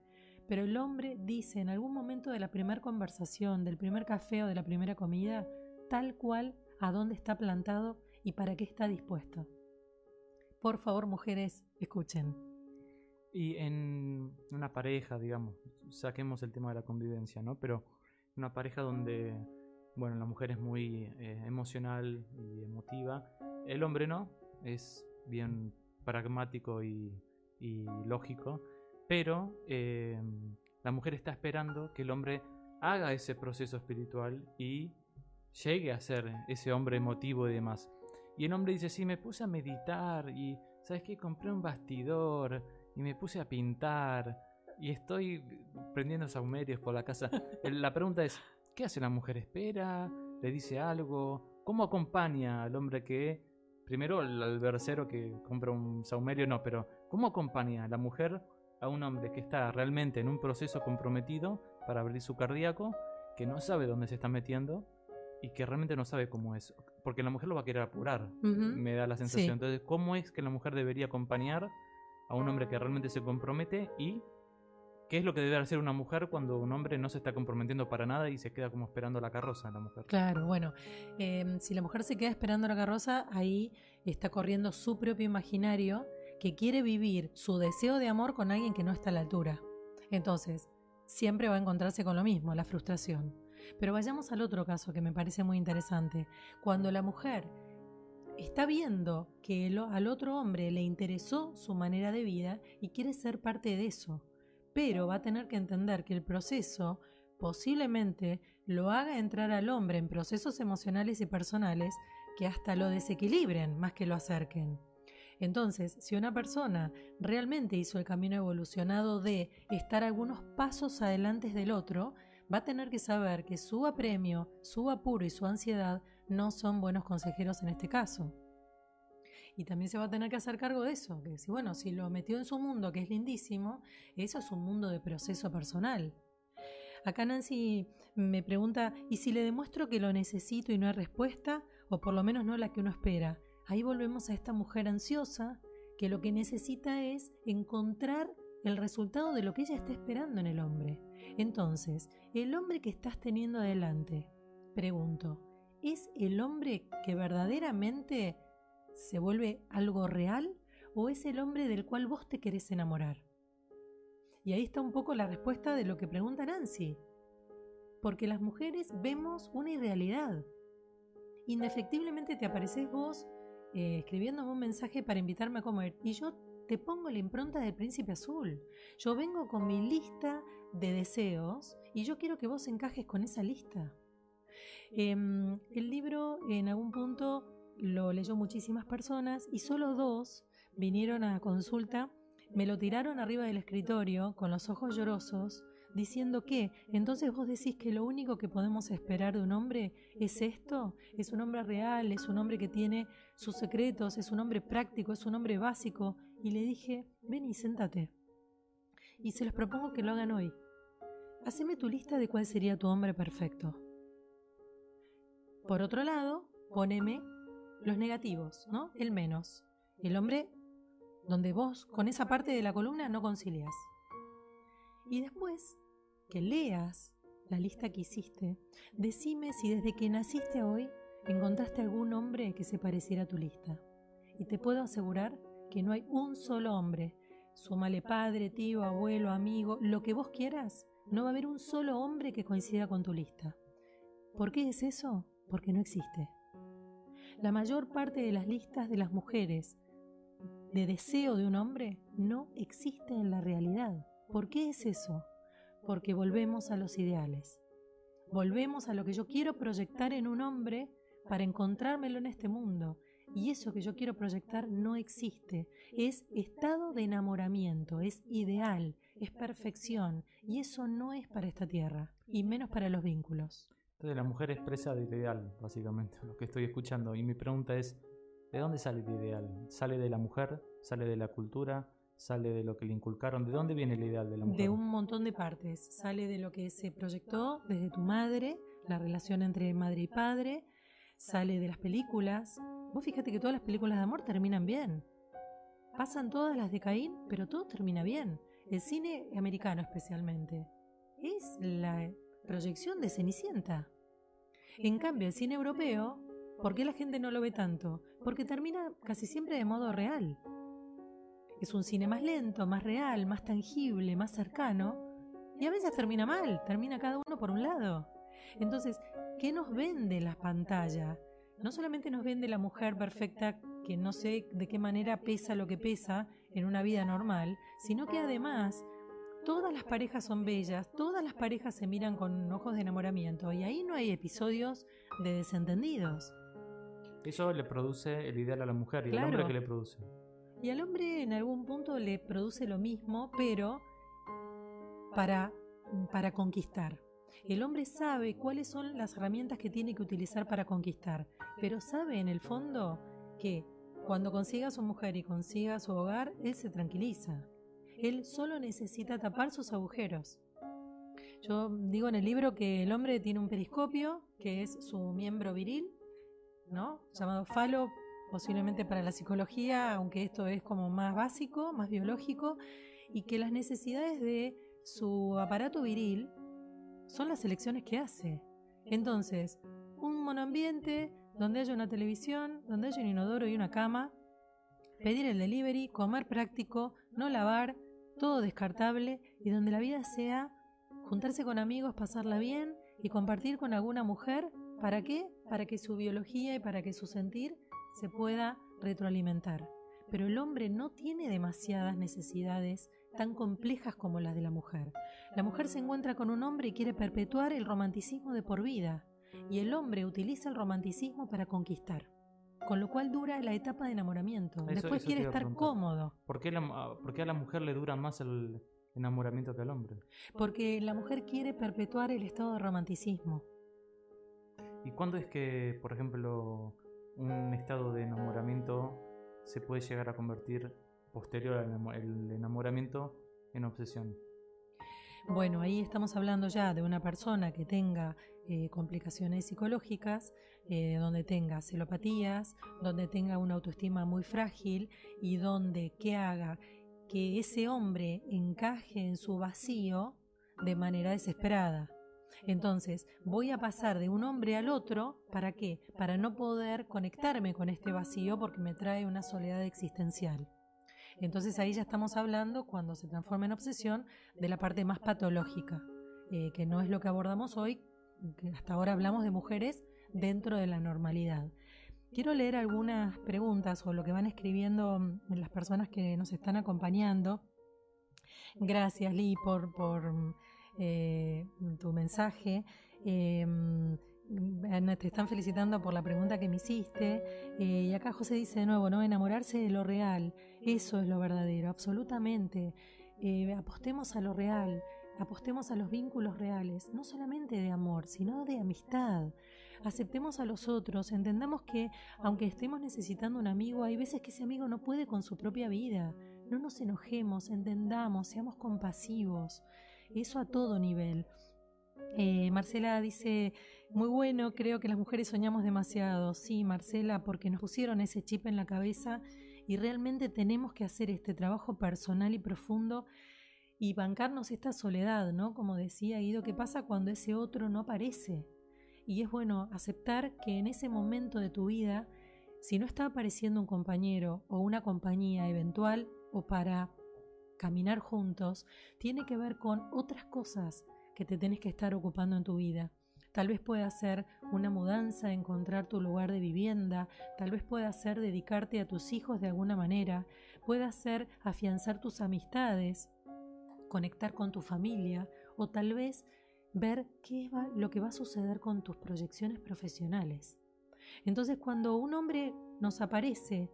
Pero el hombre dice en algún momento de la primera conversación, del primer café o de la primera comida, tal cual a dónde está plantado y para qué está dispuesto. Por favor, mujeres, escuchen. Y en una pareja, digamos, saquemos el tema de la convivencia, ¿no? Pero una pareja donde, bueno, la mujer es muy eh, emocional y emotiva, el hombre no, es bien pragmático y, lógico, pero eh, la mujer está esperando que el hombre haga ese proceso espiritual y llegue a ser ese hombre emotivo y demás. Y el hombre dice, sí, me puse a meditar y, ¿sabes qué? Compré un bastidor y me puse a pintar y estoy prendiendo saumerios por la casa. (laughs) la pregunta es, ¿qué hace la mujer? ¿Espera? ¿Le dice algo? ¿Cómo acompaña al hombre que, primero al versero que compra un saumerio, no, pero ¿cómo acompaña a la mujer a un hombre que está realmente en un proceso comprometido para abrir su cardíaco, que no sabe dónde se está metiendo y que realmente no sabe cómo es? porque la mujer lo va a querer apurar, me da la sensación. Entonces, ¿cómo es que la mujer debería acompañar a un hombre que realmente se compromete y qué es lo que debe hacer una mujer cuando un hombre no se está comprometiendo para nada y se queda como esperando la carroza la mujer? Claro, bueno, em, si la mujer se queda esperando la carroza, ahí está corriendo su propio imaginario que quiere vivir su deseo de amor con alguien que no está a la altura. Entonces, siempre va a encontrarse con lo mismo, la frustración. Pero vayamos al otro caso que me parece muy interesante. Cuando la mujer está viendo que al otro hombre le interesó su manera de vida y quiere ser parte de eso, pero va a tener que entender que el proceso posiblemente lo haga entrar al hombre en procesos emocionales y personales que hasta lo desequilibren más que lo acerquen. Entonces, si una persona realmente hizo el camino evolucionado de estar algunos pasos adelante del otro, va a tener que saber que su apremio, su apuro y su ansiedad no son buenos consejeros en este caso. Y también se va a tener que hacer cargo de eso, que si bueno, si lo metió en su mundo, que es lindísimo, eso es un mundo de proceso personal. Acá Nancy me pregunta, ¿y si le demuestro que lo necesito y no hay respuesta? O por lo menos no la que uno espera. Ahí volvemos a esta mujer ansiosa que lo que necesita es encontrar el resultado de lo que ella está esperando en el hombre. Entonces, el hombre que estás teniendo adelante, pregunto, ¿es el hombre que verdaderamente se vuelve algo real o es el hombre del cual vos te querés enamorar? Y ahí está un poco la respuesta de lo que pregunta Nancy. Porque las mujeres vemos una irrealidad. Indefectiblemente te apareces vos eh, escribiéndome un mensaje para invitarme a comer y yo te pongo la impronta del príncipe azul. Yo vengo con mi lista de deseos y yo quiero que vos encajes con esa lista. Em, el libro en algún punto lo leyó muchísimas personas y solo dos vinieron a consulta, me lo tiraron arriba del escritorio con los ojos llorosos, diciendo que entonces vos decís que lo único que podemos esperar de un hombre es esto, es un hombre real, es un hombre que tiene sus secretos, es un hombre práctico, es un hombre básico, y le dije, ven y séntate. Y se los propongo que lo hagan hoy. Haceme tu lista de cuál sería tu hombre perfecto. Por otro lado, poneme los negativos, ¿no? El menos. El hombre donde vos con esa parte de la columna no concilias. Y después que leas la lista que hiciste, decime si desde que naciste hoy encontraste algún hombre que se pareciera a tu lista. Y te puedo asegurar que no hay un solo hombre, súmale padre, tío, abuelo, amigo, lo que vos quieras, no va a haber un solo hombre que coincida con tu lista. ¿Por qué es eso? Porque no existe. La mayor parte de las listas de las mujeres de deseo de un hombre no existe en la realidad. ¿Por qué es eso? Porque volvemos a los ideales. Volvemos a lo que yo quiero proyectar en un hombre para encontrármelo en este mundo. Y eso que yo quiero proyectar no existe. Es estado de enamoramiento, es ideal, es perfección. Y eso no es para esta tierra, y menos para los vínculos. Entonces la mujer expresa del ideal, básicamente, lo que estoy escuchando. Y mi pregunta es, ¿de dónde sale el ideal? ¿Sale de la mujer? ¿Sale de la cultura? ¿Sale de lo que le inculcaron? ¿De dónde viene el ideal de la mujer? De un montón de partes. Sale de lo que se proyectó desde tu madre, la relación entre madre y padre, sale de las películas. Vos fíjate que todas las películas de amor terminan bien. Pasan todas las de Caín, pero todo termina bien. El cine americano especialmente. Es la proyección de Cenicienta. En cambio, el cine europeo, ¿por qué la gente no lo ve tanto? Porque termina casi siempre de modo real. Es un cine más lento, más real, más tangible, más cercano. Y a veces termina mal, termina cada uno por un lado. Entonces, ¿qué nos vende la pantalla? No solamente nos vende la mujer perfecta que no sé de qué manera pesa lo que pesa en una vida normal, sino que además todas las parejas son bellas, todas las parejas se miran con ojos de enamoramiento y ahí no hay episodios de desentendidos. Eso le produce el ideal a la mujer y el hombre que le produce. Y al hombre en algún punto le produce lo mismo, pero para, para conquistar. El hombre sabe cuáles son las herramientas que tiene que utilizar para conquistar, pero sabe en el fondo que cuando consiga a su mujer y consiga su hogar, él se tranquiliza. Él solo necesita tapar sus agujeros. Yo digo en el libro que el hombre tiene un periscopio, que es su miembro viril, ¿no? Llamado falo, posiblemente para la psicología, aunque esto es como más básico, más biológico, y que las necesidades de su aparato viril son las elecciones que hace. Entonces, un monoambiente donde haya una televisión, donde haya un inodoro y una cama, pedir el delivery, comer práctico, no lavar, todo descartable y donde la vida sea juntarse con amigos, pasarla bien y compartir con alguna mujer. ¿Para qué? Para que su biología y para que su sentir se pueda retroalimentar. Pero el hombre no tiene demasiadas necesidades tan complejas como las de la mujer. La mujer se encuentra con un hombre y quiere perpetuar el romanticismo de por vida, y el hombre utiliza el romanticismo para conquistar. Con lo cual dura la etapa de enamoramiento. Después quiere estar cómodo. ¿Por qué, ¿Por qué a la mujer le dura más el enamoramiento que al hombre? Porque la mujer quiere perpetuar el estado de romanticismo. ¿Y cuándo es que, por ejemplo, un estado de enamoramiento se puede llegar a convertir posterior al enamoramiento en obsesión. Bueno, ahí estamos hablando ya de una persona que tenga eh, complicaciones psicológicas, eh, donde tenga celopatías, donde tenga una autoestima muy frágil y donde que haga que ese hombre encaje en su vacío de manera desesperada. Entonces, voy a pasar de un hombre al otro, ¿para qué? Para no poder conectarme con este vacío porque me trae una soledad existencial. Entonces ahí ya estamos hablando, cuando se transforma en obsesión, de la parte más patológica, eh, que no es lo que abordamos hoy, que hasta ahora hablamos de mujeres dentro de la normalidad. Quiero leer algunas preguntas o lo que van escribiendo mm, las personas que nos están acompañando. Gracias, Lee, por, por mm, eh, tu mensaje. Eh, te están felicitando por la pregunta que me hiciste. Eh, y acá José dice de nuevo, ¿no? Enamorarse de lo real. Eso es lo verdadero, absolutamente. Eh, apostemos a lo real, apostemos a los vínculos reales, no solamente de amor, sino de amistad. Aceptemos a los otros, entendamos que aunque estemos necesitando un amigo, hay veces que ese amigo no puede con su propia vida. No nos enojemos, entendamos, seamos compasivos. Eso a todo nivel. Eh, Marcela dice, muy bueno, creo que las mujeres soñamos demasiado. Sí, Marcela, porque nos pusieron ese chip en la cabeza y realmente tenemos que hacer este trabajo personal y profundo y bancarnos esta soledad, ¿no? Como decía Guido, ¿qué pasa cuando ese otro no aparece? Y es bueno aceptar que en ese momento de tu vida, si no está apareciendo un compañero o una compañía eventual o para caminar juntos, tiene que ver con otras cosas que te tenés que estar ocupando en tu vida. Tal vez pueda ser una mudanza, encontrar tu lugar de vivienda, tal vez pueda ser dedicarte a tus hijos de alguna manera, pueda ser afianzar tus amistades, conectar con tu familia o tal vez ver qué es lo que va a suceder con tus proyecciones profesionales. Entonces cuando un hombre nos aparece,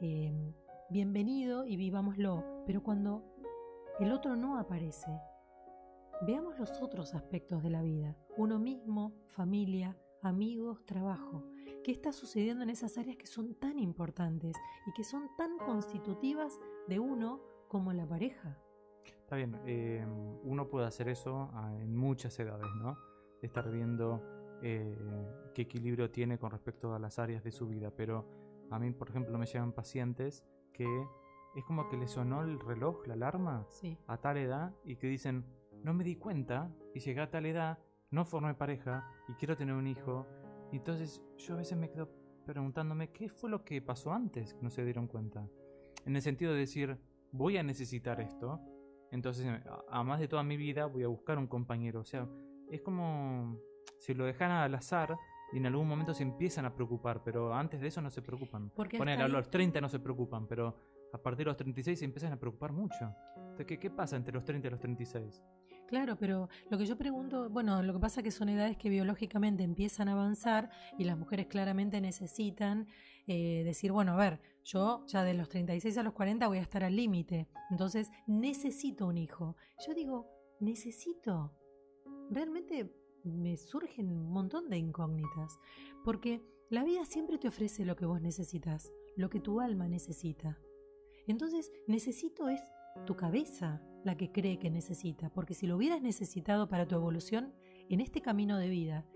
eh, bienvenido y vivámoslo, pero cuando el otro no aparece, Veamos los otros aspectos de la vida, uno mismo, familia, amigos, trabajo. ¿Qué está sucediendo en esas áreas que son tan importantes y que son tan constitutivas de uno como la pareja? Está bien, eh, uno puede hacer eso en muchas edades, ¿no? Estar viendo eh, qué equilibrio tiene con respecto a las áreas de su vida, pero a mí, por ejemplo, me llegan pacientes que es como que le sonó el reloj, la alarma, a tal edad y que dicen, no me di cuenta y llegué a tal edad, no formé pareja y quiero tener un hijo. Y entonces yo a veces me quedo preguntándome qué fue lo que pasó antes que no se dieron cuenta. En el sentido de decir, voy a necesitar esto, entonces a más de toda mi vida voy a buscar un compañero. O sea, es como si lo dejan al azar y en algún momento se empiezan a preocupar, pero antes de eso no se preocupan. Porque a los 30 no se preocupan, pero a partir de los 36 se empiezan a preocupar mucho. Entonces, ¿qué, ¿qué pasa entre los 30 y los 36? Claro, pero lo que yo pregunto, bueno, lo que pasa es que son edades que biológicamente empiezan a avanzar y las mujeres claramente necesitan eh, decir, bueno, a ver, yo ya de los 36 a los 40 voy a estar al límite, entonces necesito un hijo. Yo digo, necesito. Realmente me surgen un montón de incógnitas, porque la vida siempre te ofrece lo que vos necesitas, lo que tu alma necesita. Entonces, necesito es tu cabeza la que cree que necesita, porque si lo hubieras necesitado para tu evolución en este camino de vida,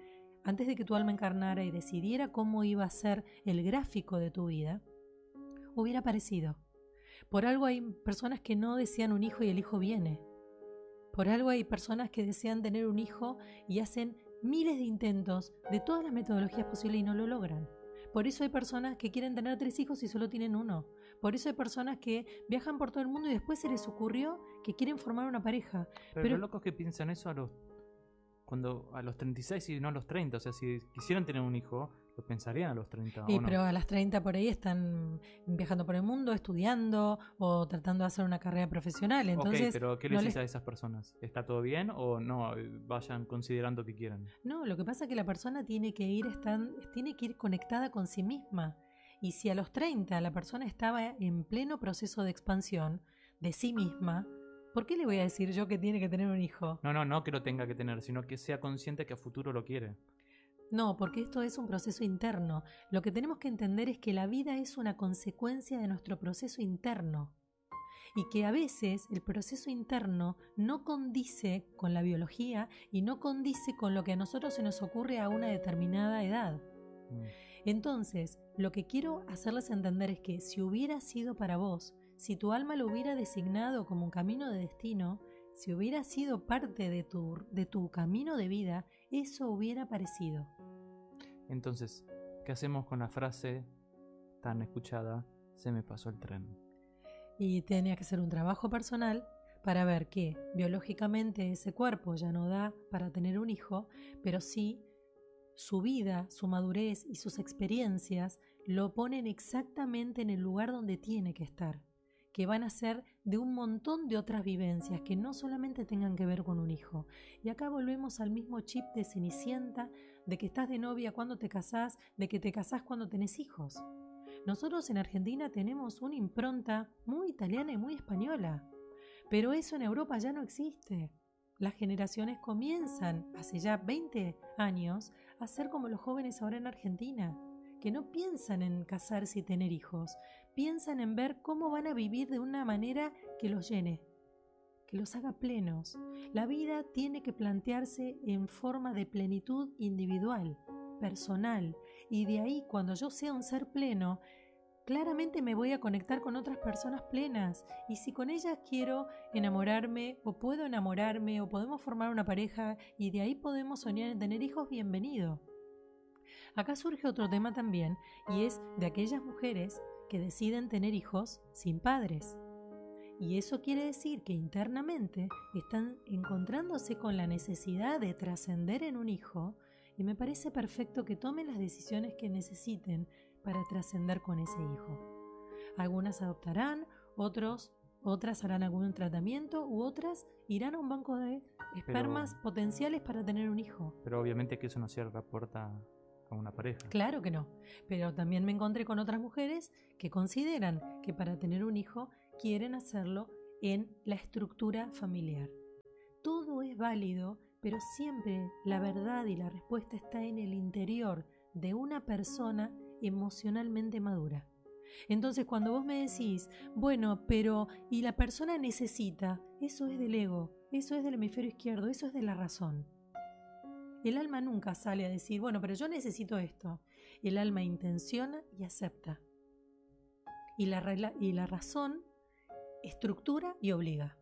antes de que tu alma encarnara y decidiera cómo iba a ser el gráfico de tu vida, hubiera aparecido. Por algo hay personas que no desean un hijo y el hijo viene. Por algo hay personas que desean tener un hijo y hacen miles de intentos de todas las metodologías posibles y no lo logran. Por eso hay personas que quieren tener tres hijos y solo tienen uno. Por eso hay personas que viajan por todo el mundo y después se les ocurrió que quieren formar una pareja. Pero, los locos que piensan eso a los cuando a los 36 y no a los 30, o sea, si quisieran tener un hijo, lo pensarían a los 30. Sí, pero a las 30 por ahí están viajando por el mundo, estudiando o tratando de hacer una carrera profesional. Entonces, ok, pero ¿qué les dice a esas personas? ¿Está todo bien o no? Vayan considerando que quieran. No, lo que pasa es que la persona tiene que ir, están, tiene que ir conectada con sí misma. Y si a los 30 la persona estaba en pleno proceso de expansión de sí misma, ¿por qué le voy a decir yo que tiene que tener un hijo? No, no, no que lo tenga que tener, sino que sea consciente que a futuro lo quiere. No, porque esto es un proceso interno. Lo que tenemos que entender es que la vida es una consecuencia de nuestro proceso interno y que a veces el proceso interno no condice con la biología y no condice con lo que a nosotros se nos ocurre a una determinada edad. Mm. Entonces, lo que quiero hacerles entender es que si hubiera sido para vos, si tu alma lo hubiera designado como un camino de destino, si hubiera sido parte de tu, de tu camino de vida, eso hubiera parecido. Entonces, ¿qué hacemos con la frase tan escuchada, se me pasó el tren? Y tenía que ser un trabajo personal para ver que biológicamente ese cuerpo ya no da para tener un hijo, pero sí su vida, su madurez y sus experiencias lo ponen exactamente en el lugar donde tiene que estar, que van a ser de un montón de otras vivencias que no solamente tengan que ver con un hijo. Y acá volvemos al mismo chip de Cenicienta, de que estás de novia cuando te casás, de que te casás cuando tenés hijos. Nosotros en Argentina tenemos una impronta muy italiana y muy española. Pero eso en Europa ya no existe. Las generaciones comienzan, hace ya 20 años, a ser como los jóvenes ahora en Argentina, que no piensan en casarse y tener hijos, piensan en ver cómo van a vivir de una manera que los llene, que los haga plenos. La vida tiene que plantearse en forma de plenitud individual, personal, y de ahí cuando yo sea un ser pleno, claramente me voy a conectar con otras personas plenas y si con ellas quiero enamorarme o puedo enamorarme o podemos formar una pareja y de ahí podemos soñar en tener hijos, bienvenido. Acá surge otro tema también y es de aquellas mujeres que deciden tener hijos sin padres. Y eso quiere decir que internamente están encontrándose con la necesidad de trascender en un hijo y me parece perfecto que tomen las decisiones que necesiten para trascender con ese hijo. Algunas adoptarán, otros, otras harán algún tratamiento u otras irán a un banco de espermas potenciales para tener un hijo. Pero obviamente que eso no cierra la puerta a una pareja. Claro que no, pero también me encontré con otras mujeres que consideran que para tener un hijo quieren hacerlo en la estructura familiar. Todo es válido, pero siempre la verdad y la respuesta está en el interior de una persona emocionalmente madura. Entonces cuando vos me decís, bueno, pero y la persona necesita, eso es del ego, eso es del hemisferio izquierdo, eso es de la razón. El alma nunca sale a decir, bueno, pero yo necesito esto. El alma intenciona y acepta. Y la, y la razón estructura y obliga.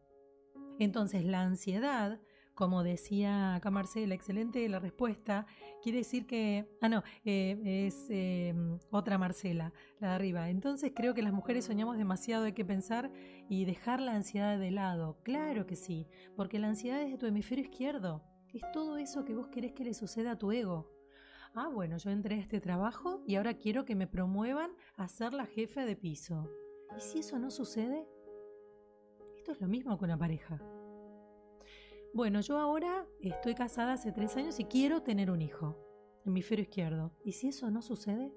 Entonces la ansiedad como decía acá Marcela, excelente la respuesta. Quiere decir que, ah, no, eh, es em, otra Marcela, la de arriba. Entonces creo que las mujeres soñamos demasiado, hay que pensar y dejar la ansiedad de lado. Claro que sí, porque la ansiedad es de tu hemisferio izquierdo. Es todo eso que vos querés que le suceda a tu ego. Ah, bueno, yo entré a este trabajo y ahora quiero que me promuevan a ser la jefe de piso. ¿Y si eso no sucede? Esto es lo mismo con una pareja. Bueno, yo ahora estoy casada hace tres años y quiero tener un hijo, hemisferio izquierdo. ¿Y si eso no sucede?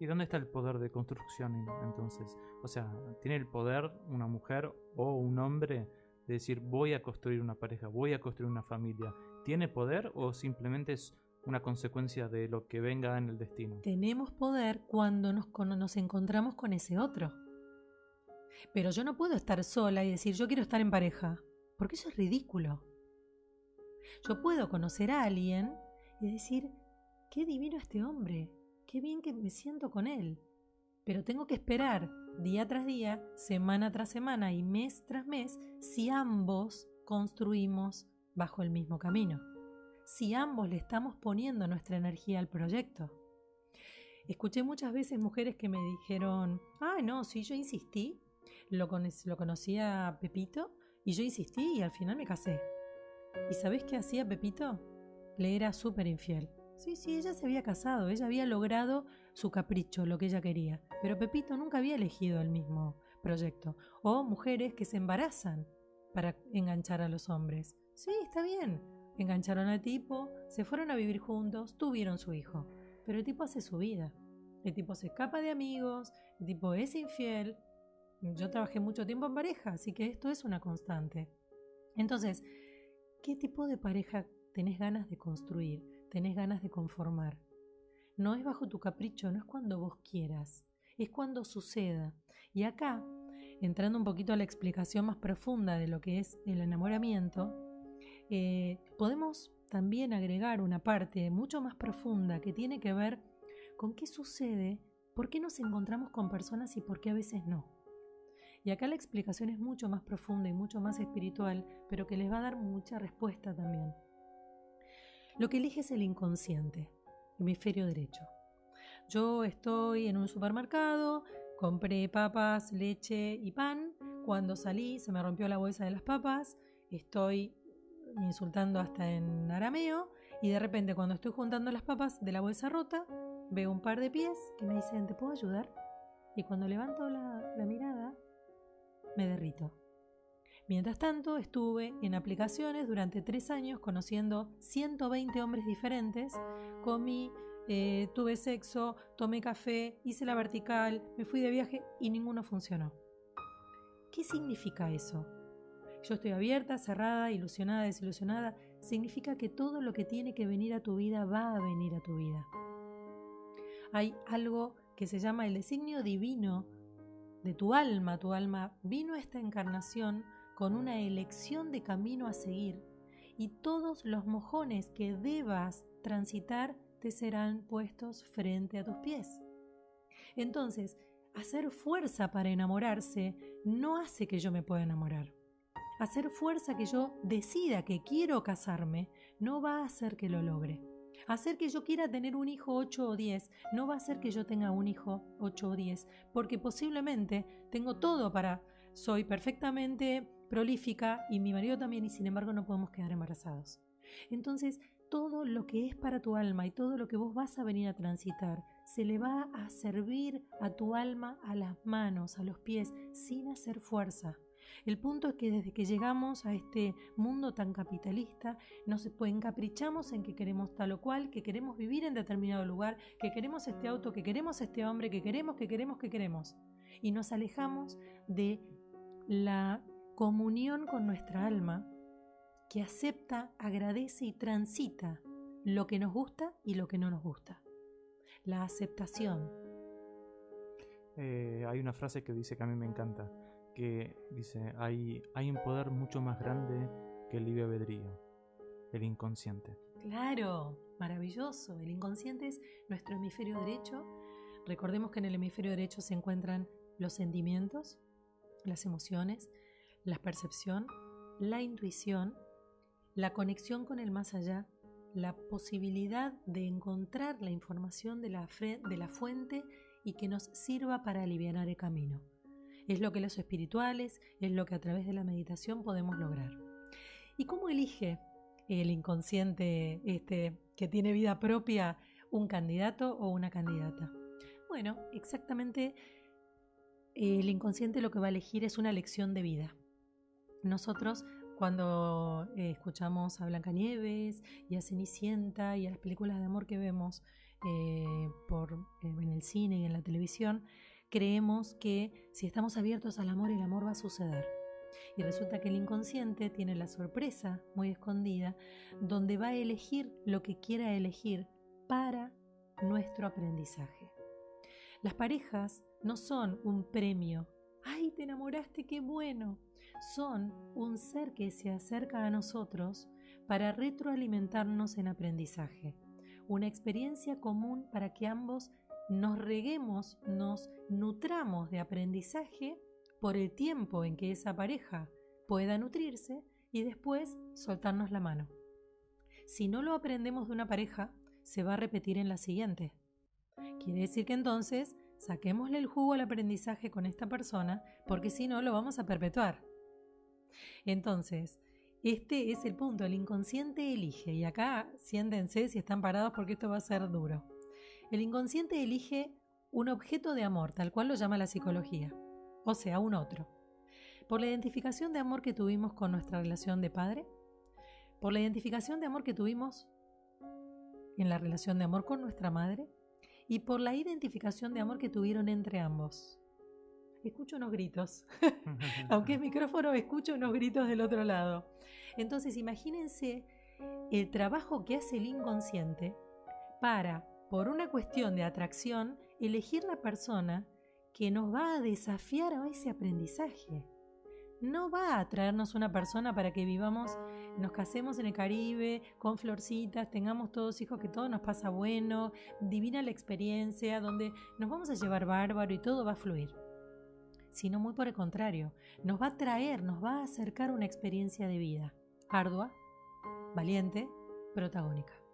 ¿Y dónde está el poder de construcción entonces? O sea, ¿tiene el poder una mujer o un hombre de decir voy a construir una pareja, voy a construir una familia? ¿Tiene poder o simplemente es una consecuencia de lo que venga en el destino? Tenemos poder cuando nos, cuando nos encontramos con ese otro. Pero yo no puedo estar sola y decir yo quiero estar en pareja porque eso es ridículo. Yo puedo conocer a alguien y decir, qué divino este hombre, qué bien que me siento con él, pero tengo que esperar día tras día, semana tras semana y mes tras mes si ambos construimos bajo el mismo camino, si ambos le estamos poniendo nuestra energía al proyecto. Escuché muchas veces mujeres que me dijeron, ah, no, si yo insistí, lo, lo conocía Pepito y yo insistí y al final me casé. ¿Y sabés qué hacía Pepito? Le era súper infiel. Sí, sí, ella se había casado, ella había logrado su capricho, lo que ella quería. Pero Pepito nunca había elegido el mismo proyecto. O mujeres que se embarazan para enganchar a los hombres. Sí, está bien. Engancharon al tipo, se fueron a vivir juntos, tuvieron su hijo. Pero el tipo hace su vida. El tipo se escapa de amigos, el tipo es infiel, yo trabajé mucho tiempo en pareja, así que esto es una constante. Entonces, ¿qué tipo de pareja tenés ganas de construir? ¿Tenés ganas de conformar? No es bajo tu capricho, no es cuando vos quieras, es cuando suceda. Y acá, entrando un poquito a la explicación más profunda de lo que es el enamoramiento, eh, podemos también agregar una parte mucho más profunda que tiene que ver con qué sucede, por qué nos encontramos con personas y por qué a veces no. Y acá la explicación es mucho más profunda y mucho más espiritual, pero que les va a dar mucha respuesta también. Lo que elige es el inconsciente, hemisferio derecho. Yo estoy en un supermercado, compré papas, leche y pan. Cuando salí se me rompió la bolsa de las papas. Estoy insultando hasta en arameo y de repente cuando estoy juntando las papas de la bolsa rota, veo un par de pies que me dicen, ¿te puedo ayudar? Y cuando levanto la, la mirada, me derrito. Mientras tanto, estuve en aplicaciones durante tres años conociendo 120 hombres diferentes, comí, eh, tuve sexo, tomé café, hice la vertical, me fui de viaje y ninguno funcionó. ¿Qué significa eso? Yo estoy abierta, cerrada, ilusionada, desilusionada. Significa que todo lo que tiene que venir a tu vida va a venir a tu vida. Hay algo que se llama el designio divino de tu alma. Tu alma vino esta encarnación con una elección de camino a seguir y todos los mojones que debas transitar te serán puestos frente a tus pies. Entonces, hacer fuerza para enamorarse no hace que yo me pueda enamorar. Hacer fuerza que yo decida que quiero casarme no va a hacer que lo logre. Hacer que yo quiera tener un hijo 8 o 10 no va a hacer que yo tenga un hijo 8 o 10, porque posiblemente tengo todo para, soy perfectamente prolífica y mi marido también y sin embargo no podemos quedar embarazados. Entonces, todo lo que es para tu alma y todo lo que vos vas a venir a transitar se le va a servir a tu alma a las manos, a los pies, sin hacer fuerza. El punto es que desde que llegamos a este mundo tan capitalista, nos encaprichamos en que queremos tal o cual, que queremos vivir en determinado lugar, que queremos este auto, que queremos este hombre, que queremos, que queremos, que queremos. Y nos alejamos de la comunión con nuestra alma que acepta, agradece y transita lo que nos gusta y lo que no nos gusta. La aceptación. Eh, hay una frase que dice que a mí me encanta, que dice, hay, hay un poder mucho más grande que el libre albedrío, el inconsciente. Claro, maravilloso. El inconsciente es nuestro hemisferio derecho. Recordemos que en el hemisferio derecho se encuentran los sentimientos, las emociones, la percepción, la intuición, la conexión con el más allá, la posibilidad de encontrar la información de la, de la fuente y que nos sirva para aliviar el camino. Es lo que los espirituales, es lo que a través de la meditación podemos lograr. ¿Y cómo elige el inconsciente este que tiene vida propia un candidato o una candidata? Bueno, exactamente el inconsciente lo que va a elegir es una lección de vida. Nosotros cuando eh, escuchamos a Blancanieves y a Cenicienta y a las películas de amor que vemos eh, por, eh, en el cine y en la televisión, creemos que si estamos abiertos al amor, el amor va a suceder. Y resulta que el inconsciente tiene la sorpresa muy escondida, donde va a elegir lo que quiera elegir para nuestro aprendizaje. Las parejas no son un premio. ¡Ay, te enamoraste, qué bueno! son un ser que se acerca a nosotros para retroalimentarnos en aprendizaje, una experiencia común para que ambos nos reguemos, nos nutramos de aprendizaje por el tiempo en que esa pareja pueda nutrirse y después soltarnos la mano. Si no lo aprendemos de una pareja, se va a repetir en la siguiente. Quiere decir que entonces saquémosle el jugo al aprendizaje con esta persona, porque si no lo vamos a perpetuar. Entonces, este es el punto, el inconsciente elige, y acá siéntense si están parados porque esto va a ser duro. El inconsciente elige un objeto de amor, tal cual lo llama la psicología, o sea, un otro. Por la identificación de amor que tuvimos con nuestra relación de padre, por la identificación de amor que tuvimos en la relación de amor con nuestra madre y por la identificación de amor que tuvieron entre ambos escucho unos gritos. (laughs) Aunque es micrófono, escucho unos gritos del otro lado. Entonces, imagínense el trabajo que hace el inconsciente para, por una cuestión de atracción, elegir la persona que nos va a desafiar a ese aprendizaje. No va a traernos una persona para que vivamos, nos casemos en el Caribe, con florcitas, tengamos todos hijos, que todo nos pasa bueno, divina la experiencia, donde nos vamos a llevar bárbaro y todo va a fluir sino muy por el contrario, nos va a traer, nos va a acercar una experiencia de vida ardua, valiente, protagónica.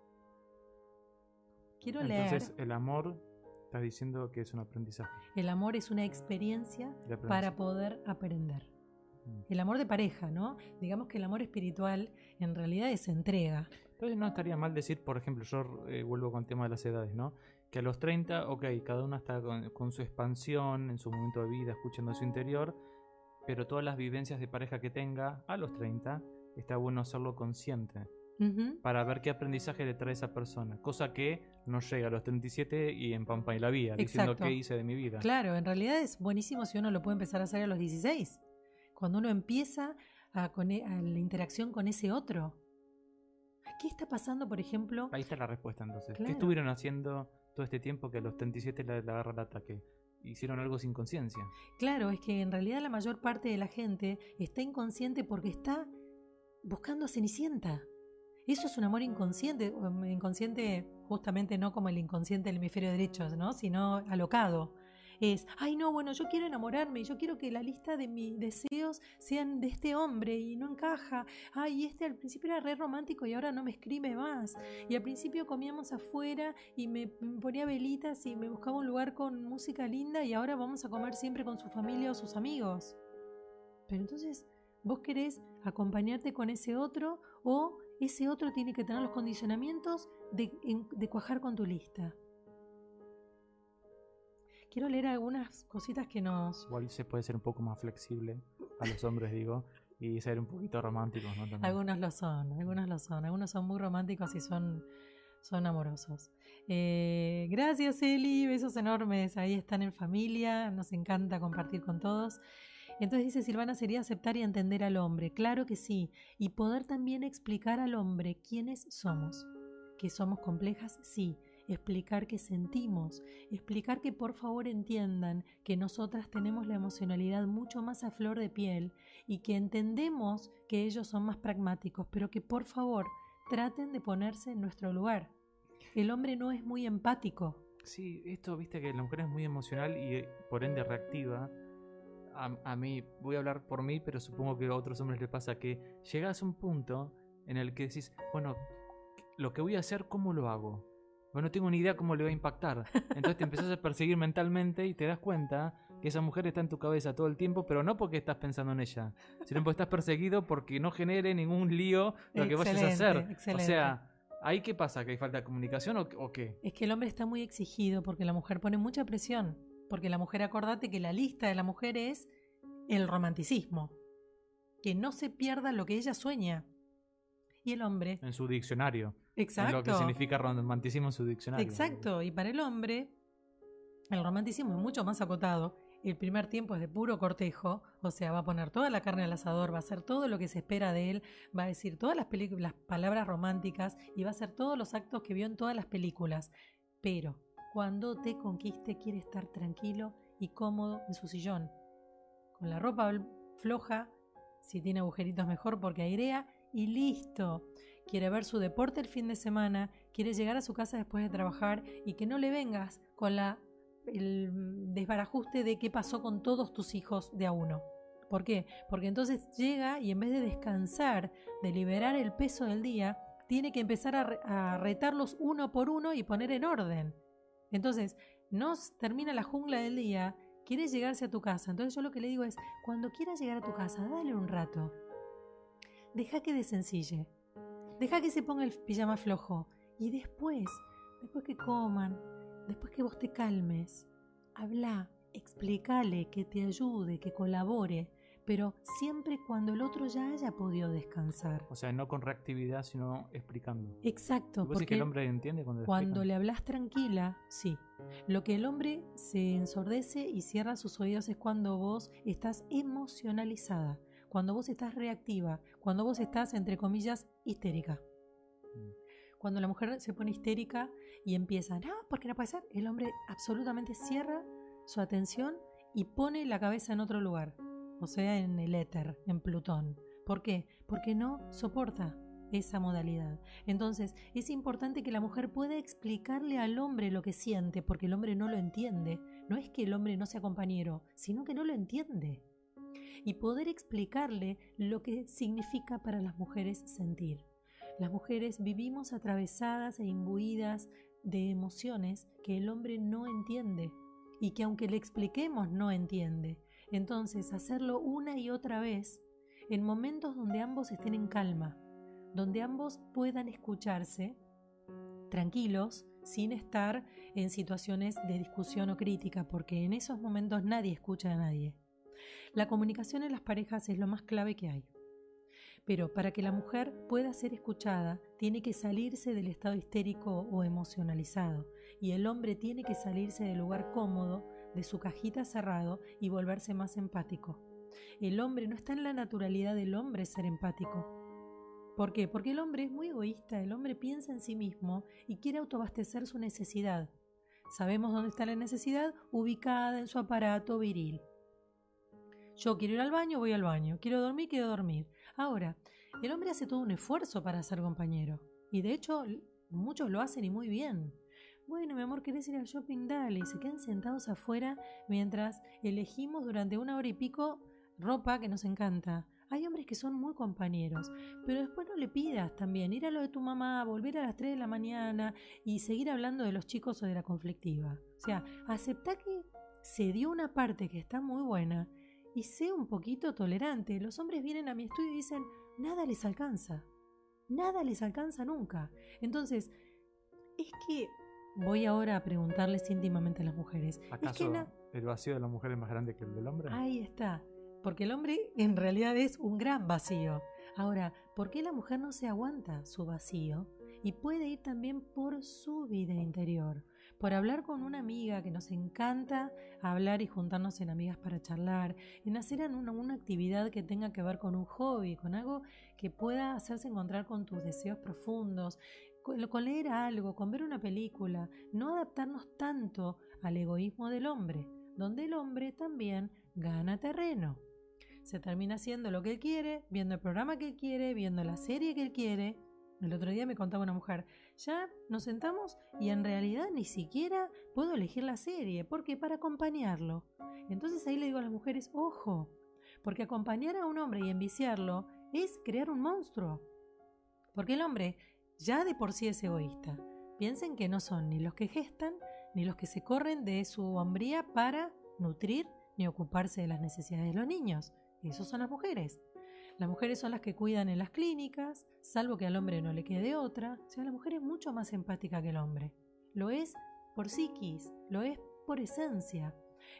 Quiero Entonces, leer. el amor, estás diciendo que es un aprendizaje. El amor es una experiencia para poder aprender. Mm. El amor de pareja, ¿no? Digamos que el amor espiritual en realidad es entrega. Entonces no estaría mal decir, por ejemplo, yo eh, vuelvo con el tema de las edades, ¿no? Que a los 30, ok, cada uno está con, con su expansión, en su momento de vida, escuchando su interior, pero todas las vivencias de pareja que tenga a los 30, está bueno hacerlo consciente Para ver qué aprendizaje le trae esa persona, cosa que no llega a los 37 y en Pampa y la vida, diciendo qué hice de mi vida. Claro, en realidad es buenísimo si uno lo puede empezar a hacer a los 16. Cuando uno empieza a, cone- a la interacción con ese otro. ¿Qué está pasando, por ejemplo? Ahí está la respuesta entonces. Claro. ¿Qué estuvieron haciendo todo este tiempo que a los 37 le, le agarra el ataque? Hicieron algo sin conciencia. Claro, es que en realidad la mayor parte de la gente está inconsciente porque está buscando a Cenicienta. Eso es un amor inconsciente, um, inconsciente justamente no como el inconsciente del hemisferio derecho, ¿no? sino alocado. Es, ay no, bueno, yo quiero enamorarme y yo quiero que la lista de mis deseos sean de este hombre y no encaja. Ay, este al principio era re romántico y ahora no me escribe más. Y al principio comíamos afuera y me, me ponía velitas y me buscaba un lugar con música linda y ahora vamos a comer siempre con su familia o sus amigos. Pero entonces, ¿vos querés acompañarte con ese otro o ese otro tiene que tener los condicionamientos de, cuajar con tu lista? Quiero leer algunas cositas que nos... Igual se puede ser un poco más flexible a los hombres, digo, y ser un poquito románticos, ¿no? También. Algunos lo son, algunos lo son, algunos son muy románticos y son, son amorosos. Eh, gracias Eli, besos enormes, ahí están en familia, nos encanta compartir con todos. Entonces dice Silvana, sería aceptar y entender al hombre, claro que sí, y poder también explicar al hombre quiénes somos, que somos complejas, sí, explicar que sentimos, explicar que por favor entiendan que nosotras tenemos la emocionalidad mucho más a flor de piel y que entendemos que ellos son más pragmáticos, pero que por favor traten de ponerse en nuestro lugar. El hombre no es muy empático. Sí, esto, viste que la mujer es muy emocional y eh, por ende reactiva. A, a mí, voy a hablar por mí, pero supongo que a otros hombres les pasa que llegas a un punto en el que decís, bueno, lo que voy a hacer, ¿cómo lo hago? Bueno, no tengo ni idea cómo le va a impactar. Entonces te empezás a perseguir mentalmente y te das cuenta que esa mujer está en tu cabeza todo el tiempo, pero no porque estás pensando en ella, sino porque estás perseguido porque no genere ningún lío lo que vayas a Excelente, hacer. excelente. O sea, ¿ahí qué pasa? ¿Que hay falta de comunicación o, o qué? Es que el hombre está muy exigido porque la mujer pone mucha presión. Porque la mujer, acordate que la lista de la mujer es el romanticismo. Que no se pierda lo que ella sueña. Y el hombre, En su diccionario. exacto. Lo que significa romanticismo en su diccionario. Exacto, y para el hombre, el romanticismo es mucho más acotado. El primer tiempo es de puro cortejo, o sea, va a poner toda la carne al asador, va a hacer todo lo que se espera de él, va a decir todas las, las palabras románticas y va a hacer todos los actos que vio en todas las películas. Pero cuando te conquiste, quiere estar tranquilo y cómodo en su sillón, con la ropa floja, si tiene agujeritos mejor porque airea, y listo quiere ver su deporte el fin de semana, quiere llegar a su casa después de trabajar y que no le vengas con el desbarajuste de qué pasó con todos tus hijos de a uno. ¿Por qué? Porque entonces llega y en vez de descansar, de liberar el peso del día, tiene que empezar a retarlos uno por uno y poner en orden. Entonces, no s- termina la jungla del día, quiere llegarse a tu casa. Entonces yo lo que le digo es, cuando quieras llegar a tu casa, dale un rato. Deja que desencille. Deja que se ponga el pijama flojo. Y después, después que coman, después que vos te calmes, habla, explícale, que te ayude, que colabore, pero siempre cuando el otro ya haya podido descansar. O sea, no con reactividad, sino explicando. Exacto, ¿Vos decís que porque el hombre entiende cuando le hablas tranquila, sí. Lo que el hombre se ensordece y cierra sus oídos es cuando vos estás emocionalizada, cuando vos estás reactiva, cuando vos estás, entre comillas, histérica. Mm. Cuando la mujer se pone histérica y empieza, no, porque no puede ser, el hombre absolutamente cierra su atención y pone la cabeza en otro lugar, o sea, en el éter, en Plutón. ¿Por qué? Porque no soporta esa modalidad. Entonces, es importante que la mujer pueda explicarle al hombre lo que siente, porque el hombre no lo entiende, no es que el hombre no sea compañero, sino que no lo entiende. Y poder explicarle lo que significa para las mujeres sentir. Las mujeres vivimos atravesadas e imbuidas de emociones que el hombre no entiende y que aunque le expliquemos no entiende. Entonces, hacerlo una y otra vez en momentos donde ambos estén en calma, donde ambos puedan escucharse tranquilos, sin estar en situaciones de discusión o crítica, porque en esos momentos nadie escucha a nadie. La comunicación en las parejas es lo más clave que hay. Pero para que la mujer pueda ser escuchada, tiene que salirse del estado histérico o emocionalizado, y el hombre tiene que salirse del lugar cómodo, de su cajita cerrado, y volverse más empático. El hombre no está en la naturalidad del hombre ser empático. ¿Por qué? Porque el hombre es muy egoísta, el hombre piensa en sí mismo y quiere autoabastecer su necesidad. Sabemos dónde está la necesidad, ubicada en su aparato viril. Yo quiero ir al baño, voy al baño. Quiero dormir, quiero dormir. Ahora, el hombre hace todo un esfuerzo para ser compañero. Y de hecho, muchos lo hacen y muy bien. Bueno, mi amor, ¿querés ir al shopping? Dale. Y se quedan sentados afuera mientras elegimos durante una hora y pico ropa que nos encanta. Hay hombres que son muy compañeros, pero después no le pidas también ir a lo de tu mamá, volver a las 3 de la mañana y seguir hablando de los chicos o de la conflictiva. O sea, acepta que se dio una parte que está muy buena y sé un poquito tolerante. Los hombres vienen a mi estudio y dicen, nada les alcanza. Nada les alcanza nunca. Entonces, es que voy ahora a preguntarles íntimamente a las mujeres. ¿Acaso el vacío de la mujer es más grande que el del hombre? Ahí está. Porque el hombre en realidad es un gran vacío. Ahora, ¿por qué la mujer no se aguanta su vacío? Y puede ir también por su vida interior por hablar con una amiga que nos encanta hablar y juntarnos en amigas para charlar, en hacer una, una actividad que tenga que ver con un hobby, con algo que pueda hacerse encontrar con tus deseos profundos, con, leer algo, con ver una película, no adaptarnos tanto al egoísmo del hombre, donde el hombre también gana terreno. Se termina haciendo lo que él quiere, viendo el programa que él quiere, viendo la serie que él quiere. El otro día me contaba una mujer, ya nos sentamos y en realidad ni siquiera puedo elegir la serie, porque para acompañarlo. Entonces ahí le digo a las mujeres, ojo, porque acompañar a un hombre y enviciarlo es crear un monstruo. Porque el hombre ya de por sí es egoísta. Piensen que no son ni los que gestan, ni los que se corren de su hombría para nutrir ni ocuparse de las necesidades de los niños. Esos son las mujeres. Las mujeres son las que cuidan en las clínicas, salvo que al hombre no le quede otra. O sea, la mujer es mucho más empática que el hombre. Lo es por psiquis, lo es por esencia.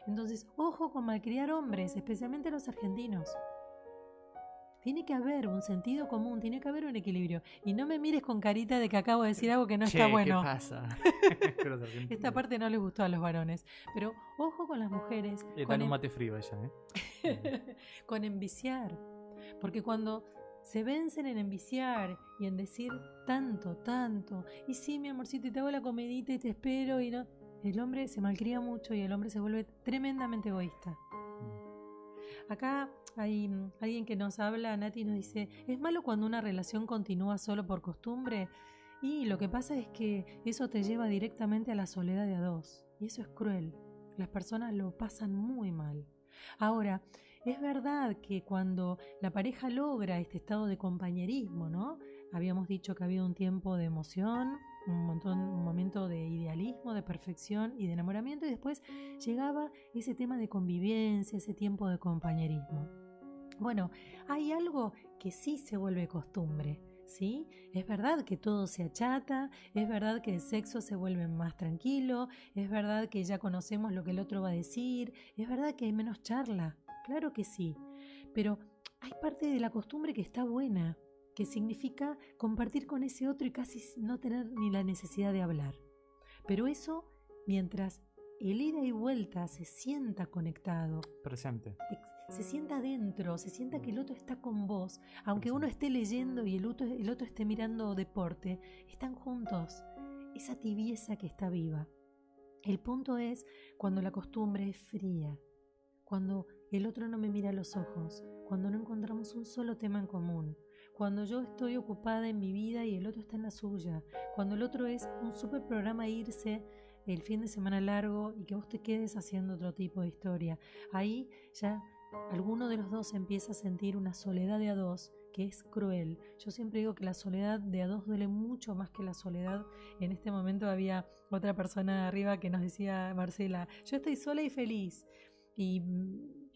Entonces, ojo con malcriar hombres, especialmente los argentinos. Tiene que haber un sentido común, tiene que haber un equilibrio. Y no me mires con carita de que acabo de decir algo que no está bueno. ¿Qué pasa? (laughs) Esta parte no les gustó a los varones. Pero ojo con las mujeres. Le dan un mate frío ella, ¿eh? (laughs) con enviciar porque cuando se vencen en enviciar y en decir tanto, tanto, y sí, mi amorcito, y te hago la comidita y te espero, y no. El hombre se malcría mucho y el hombre se vuelve tremendamente egoísta. Acá hay mm, alguien que nos habla, Nati nos dice, ¿es malo cuando una relación continúa solo por costumbre? Y lo que pasa es que eso te lleva directamente a la soledad de a dos. Y eso es cruel. Las personas lo pasan muy mal. Ahora, es verdad que cuando la pareja logra este estado de compañerismo, ¿no? Habíamos dicho que había un tiempo de emoción, un, montón, un momento de idealismo, de perfección y de enamoramiento, y después llegaba ese tema de convivencia, ese tiempo de compañerismo. Bueno, hay algo que sí se vuelve costumbre. ¿Sí? Es verdad que todo se achata, es verdad que el sexo se vuelve más tranquilo, es verdad que ya conocemos lo que el otro va a decir, es verdad que hay menos charla, Claro que sí, pero hay parte de la costumbre que está buena, que significa compartir con ese otro y casi no tener ni la necesidad de hablar. Pero eso mientras el ida y vuelta se sienta conectado. Presente. Se sienta adentro, se sienta que el otro está con vos. Aunque uno esté leyendo y el otro, el otro esté mirando deporte, están juntos. Esa tibieza que está viva. El punto es cuando la costumbre es fría, cuando el otro no me mira a los ojos, cuando no encontramos un solo tema en común, cuando yo estoy ocupada en mi vida y el otro está en la suya, cuando el otro es un super programa irse el fin de semana largo y que vos te quedes haciendo otro tipo de historia. Ahí ya alguno de los dos empieza a sentir una soledad de a dos que es cruel. Yo siempre digo que la soledad de a dos duele mucho más que la soledad. En este momento había otra persona arriba que nos decía, Marcela, yo estoy sola y feliz. Y,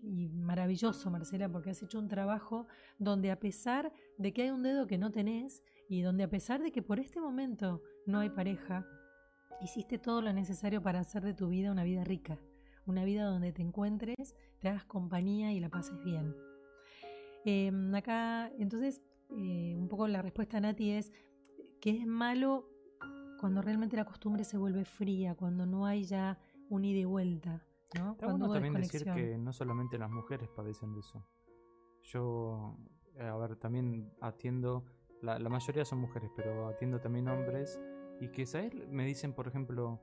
y, maravilloso, Marcela, porque has hecho un trabajo donde a pesar de que hay un dedo que no tenés y donde a pesar de que por este momento no hay pareja, hiciste todo lo necesario para hacer de tu vida una vida rica, una vida donde te encuentres, te hagas compañía y la pases bien. Em, acá, entonces, eh, un poco la respuesta a Nati es que es malo cuando realmente la costumbre se vuelve fría, cuando no hay ya un ida y vuelta. ¿No? cuando también decir que no solamente las mujeres padecen de eso. Yo, eh, a ver, también atiendo, la, la mayoría son mujeres, pero atiendo también hombres y que, ¿sabes? Me dicen, por ejemplo,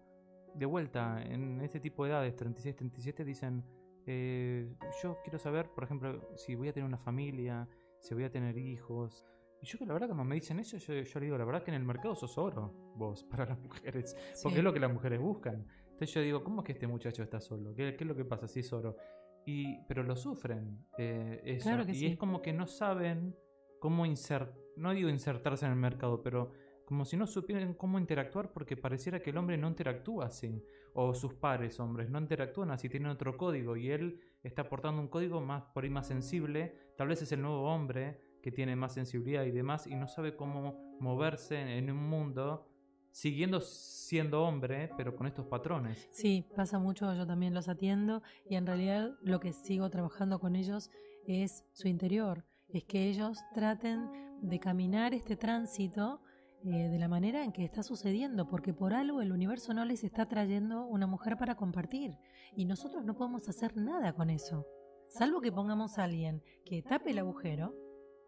de vuelta, en este tipo de edades, 36, 37, dicen, eh, yo quiero saber, por ejemplo, si voy a tener una familia, si voy a tener hijos. Y yo que la verdad cuando me dicen eso, yo, yo le digo, la verdad que en el mercado sos oro, vos, (laughs) para las mujeres. Porque es lo que las mujeres buscan. Entonces yo digo, ¿cómo es que este muchacho está solo? ¿Qué, qué es lo que pasa si es oro? Y, pero lo sufren. Eh, eso. y es como que no saben cómo insertar, no digo insertarse en el mercado, pero como si no supieran cómo interactuar porque pareciera que el hombre no interactúa así, o sus pares hombres no interactúan así, tienen otro código y él está aportando un código más por ahí más sensible, tal vez es el nuevo hombre que tiene más sensibilidad y demás y no sabe cómo moverse en un mundo siguiendo siendo hombre, pero con estos patrones. Sí, pasa mucho, yo también los atiendo y en realidad lo que sigo trabajando con ellos es su interior, es que ellos traten de caminar este tránsito eh, de la manera en que está sucediendo, porque por algo el universo no les está trayendo una mujer para compartir y nosotros no podemos hacer nada con eso, salvo que pongamos a alguien que tape el agujero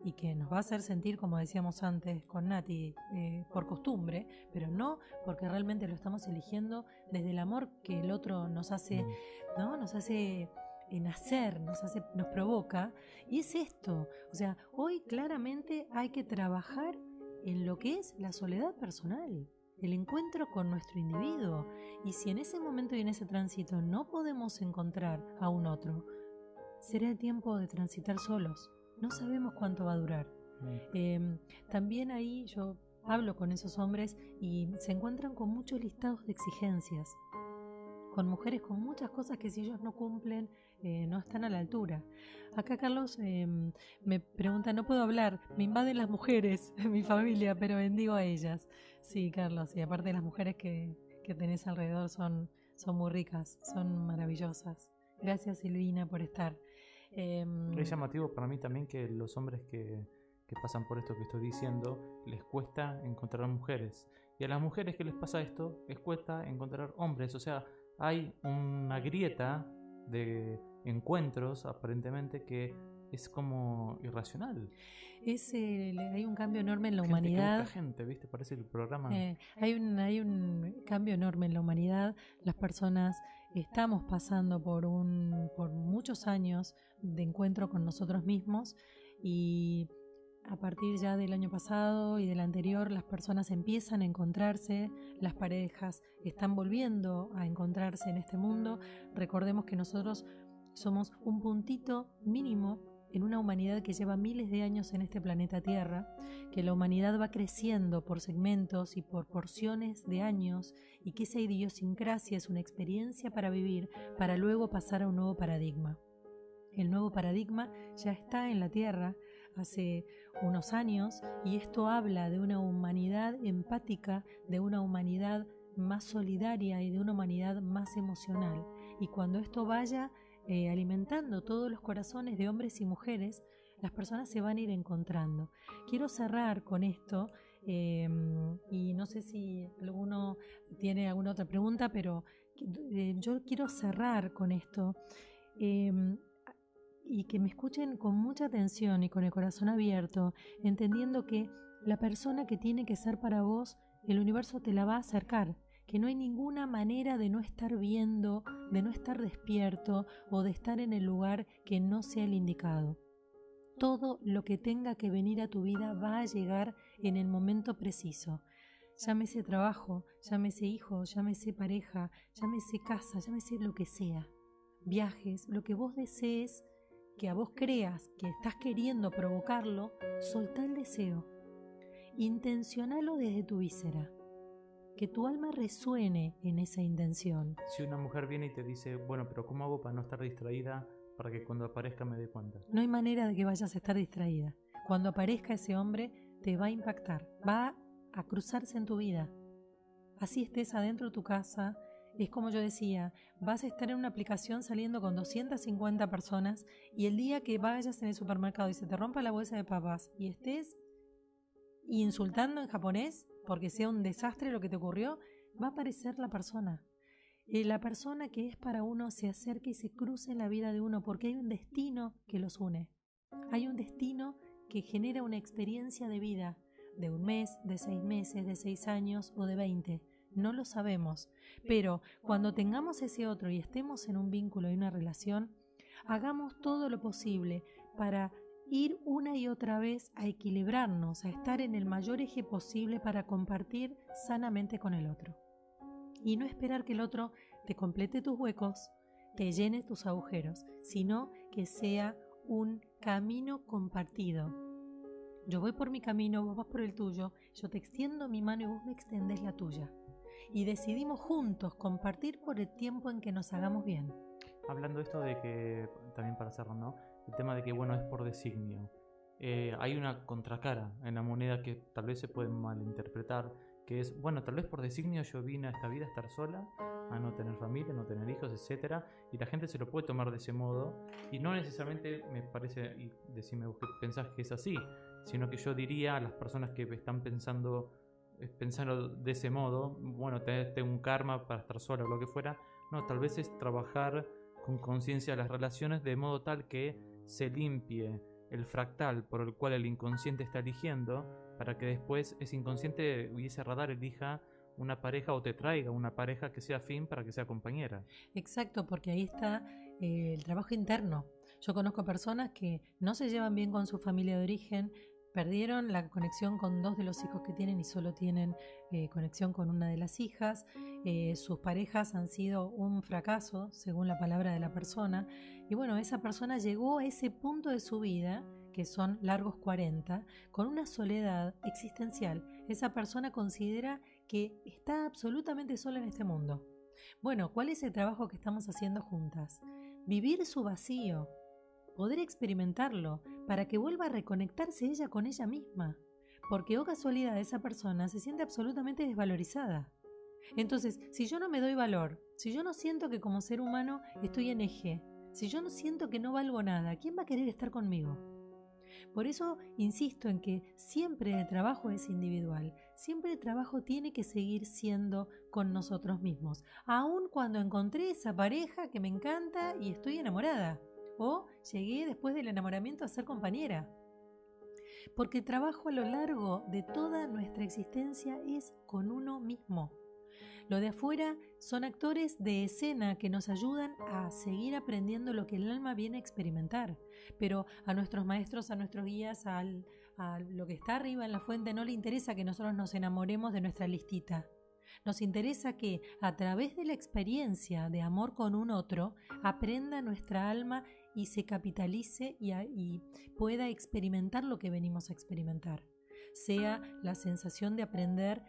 y que nos va a hacer sentir, como decíamos antes con Nati, eh, por costumbre, pero no porque realmente lo estamos eligiendo desde el amor que el otro nos hace, mm. ¿no? Nos hace eh, nacer, nos hace, nos provoca, y es esto. O sea, hoy claramente hay que trabajar en lo que es la soledad personal, el encuentro con nuestro individuo. Y si en ese momento y en ese tránsito no podemos encontrar a un otro, será el tiempo de transitar solos. No sabemos cuánto va a durar. Mm. Em, también ahí yo hablo con esos hombres y se encuentran con muchos listados de exigencias, con mujeres con muchas cosas que si ellos no cumplen, eh, no están a la altura. Acá Carlos em, me pregunta, no puedo hablar, me invaden las mujeres, (laughs) mi familia, pero bendigo a ellas. Sí, Carlos, y aparte las mujeres que, que tenés alrededor son, son muy ricas, son maravillosas. Gracias Silvina por estar. Em, es llamativo para mí también que los hombres que, que pasan por esto que estoy diciendo les cuesta encontrar mujeres. Y a las mujeres que les pasa esto, les cuesta encontrar hombres. O sea, hay una grieta de encuentros aparentemente que es como irracional. Es, hay un cambio enorme en la humanidad. gente, ¿viste? Parece el programa. Eh, hay, un, hay un cambio enorme en la humanidad. Las personas estamos pasando por, un, por muchos años de encuentro con nosotros mismos y a partir ya del año pasado y del anterior, las personas empiezan a encontrarse, las parejas están volviendo a encontrarse en este mundo. Recordemos que nosotros somos un puntito mínimo en una humanidad que lleva miles de años en este planeta Tierra, que la humanidad va creciendo por segmentos y por porciones de años y que esa idiosincrasia es una experiencia para vivir para luego pasar a un nuevo paradigma. El nuevo paradigma ya está en la Tierra hace unos años y esto habla de una humanidad empática, de una humanidad más solidaria y de una humanidad más emocional. Y cuando esto vaya eh, alimentando todos los corazones de hombres y mujeres, las personas se van a ir encontrando. Quiero cerrar con esto em, y no sé si alguno tiene alguna otra pregunta, pero eh, yo quiero cerrar con esto y que me escuchen con mucha atención y con el corazón abierto, entendiendo que la persona que tiene que ser para vos, el universo te la va a acercar, que no hay ninguna manera de no estar viendo, de no estar despierto o de estar en el lugar que no sea el indicado. Todo lo que tenga que venir a tu vida va a llegar en el momento preciso. llámese trabajo, llámese hijo, llámese pareja, llámese casa, llámese lo que sea, viajes, lo que vos desees, que a vos creas que estás queriendo provocarlo, soltá el deseo. Intencionalo desde tu víscera. Que tu alma resuene en esa intención. Si una mujer viene y te dice, bueno, pero ¿cómo hago para no estar distraída para que cuando aparezca me dé cuenta? No hay manera de que vayas a estar distraída. Cuando aparezca ese hombre, te va a impactar, va a cruzarse en tu vida. Así estés adentro de tu casa, es como yo decía, vas a estar en una aplicación saliendo con 250 personas y el día que vayas en el supermercado y se te rompa la bolsa de papas y estés insultando en japonés porque sea un desastre lo que te ocurrió, va a aparecer la persona. Y la persona que es para uno se acerca y se cruza en la vida de uno porque hay un destino que los une. Hay un destino que genera una experiencia de vida de un mes, de seis meses, de seis años o de veinte. No lo sabemos. Pero cuando tengamos ese otro y estemos en un vínculo y una relación, hagamos todo lo posible para ir una y otra vez a equilibrarnos, a estar en el mayor eje posible para compartir sanamente con el otro. Y no esperar que el otro te complete tus huecos, te llene tus agujeros, sino que sea un camino compartido. Yo voy por mi camino, vos vas por el tuyo, yo te extiendo mi mano y vos me extendés la tuya. Y decidimos juntos compartir por el tiempo en que nos hagamos bien. Hablando esto de que, también para cerrar, ¿no? El tema de que, bueno, es por designio. Eh, hay una contracara en la moneda que tal vez se puede malinterpretar, que es, bueno, tal vez por designio yo vine a esta vida a estar sola, a no tener familia, no tener hijos, etcétera, y la gente se lo puede tomar de ese modo, y no necesariamente me parece, y decime vos que es así, sino que yo diría a las personas que están pensando, eh, pensando de ese modo, bueno, tenés un karma para estar sola o lo que fuera, no, tal vez es trabajar con conciencia las relaciones de modo tal que se limpie el fractal por el cual el inconsciente está eligiendo, para que después ese inconsciente y ese radar elija una pareja o te traiga una pareja que sea fin para que sea compañera. Exacto, porque ahí está eh, el trabajo interno. Yo conozco personas que no se llevan bien con su familia de origen, perdieron la conexión con dos de los hijos que tienen y solo tienen eh, conexión con una de las hijas. Eh, sus parejas han sido un fracaso, según la palabra de la persona. Y bueno, esa persona llegó a ese punto de su vida, que son largos 40, con una soledad existencial. Esa persona considera que está absolutamente sola en este mundo. Bueno, ¿cuál es el trabajo que estamos haciendo juntas? Vivir su vacío, poder experimentarlo para que vuelva a reconectarse ella con ella misma. Porque, o oh casualidad, esa persona se siente absolutamente desvalorizada. Entonces, si yo no me doy valor, si yo no siento que como ser humano estoy en eje, si yo no siento que no valgo nada, ¿quién va a querer estar conmigo? Por eso insisto en que siempre el trabajo es individual, siempre el trabajo tiene que seguir siendo con nosotros mismos, aun cuando encontré esa pareja que me encanta y estoy enamorada o llegué después del enamoramiento a ser compañera. Porque el trabajo a lo largo de toda nuestra existencia es con uno mismo. Lo de afuera son actores de escena que nos ayudan a seguir aprendiendo lo que el alma viene a experimentar. Pero a nuestros maestros, a nuestros guías, a lo que está arriba en la fuente no le interesa que nosotros nos enamoremos de nuestra listita. Nos interesa que a través de la experiencia de amor con un otro aprenda nuestra alma y se capitalice y, pueda experimentar lo que venimos a experimentar. Sea la sensación de aprender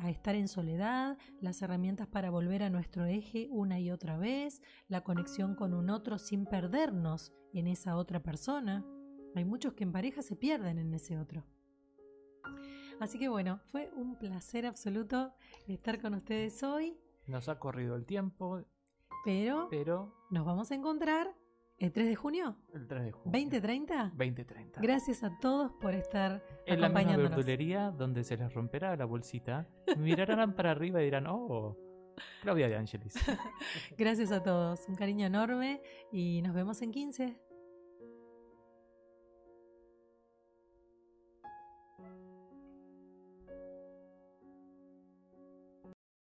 a estar en soledad, las herramientas para volver a nuestro eje una y otra vez, la conexión con un otro sin perdernos en esa otra persona. Hay muchos que en pareja se pierden en ese otro. Así que bueno, fue un placer absoluto estar con ustedes hoy. Nos ha corrido el tiempo. Pero, pero nos vamos a encontrar ¿El 3 de junio? El 3 de junio. ¿2030? 2030. Gracias a todos por estar en la misma verdulería donde se les romperá la bolsita. Mirarán para arriba y dirán, oh, Claudia de Angelis. (laughs) Gracias a todos. Un cariño enorme y nos vemos en 15.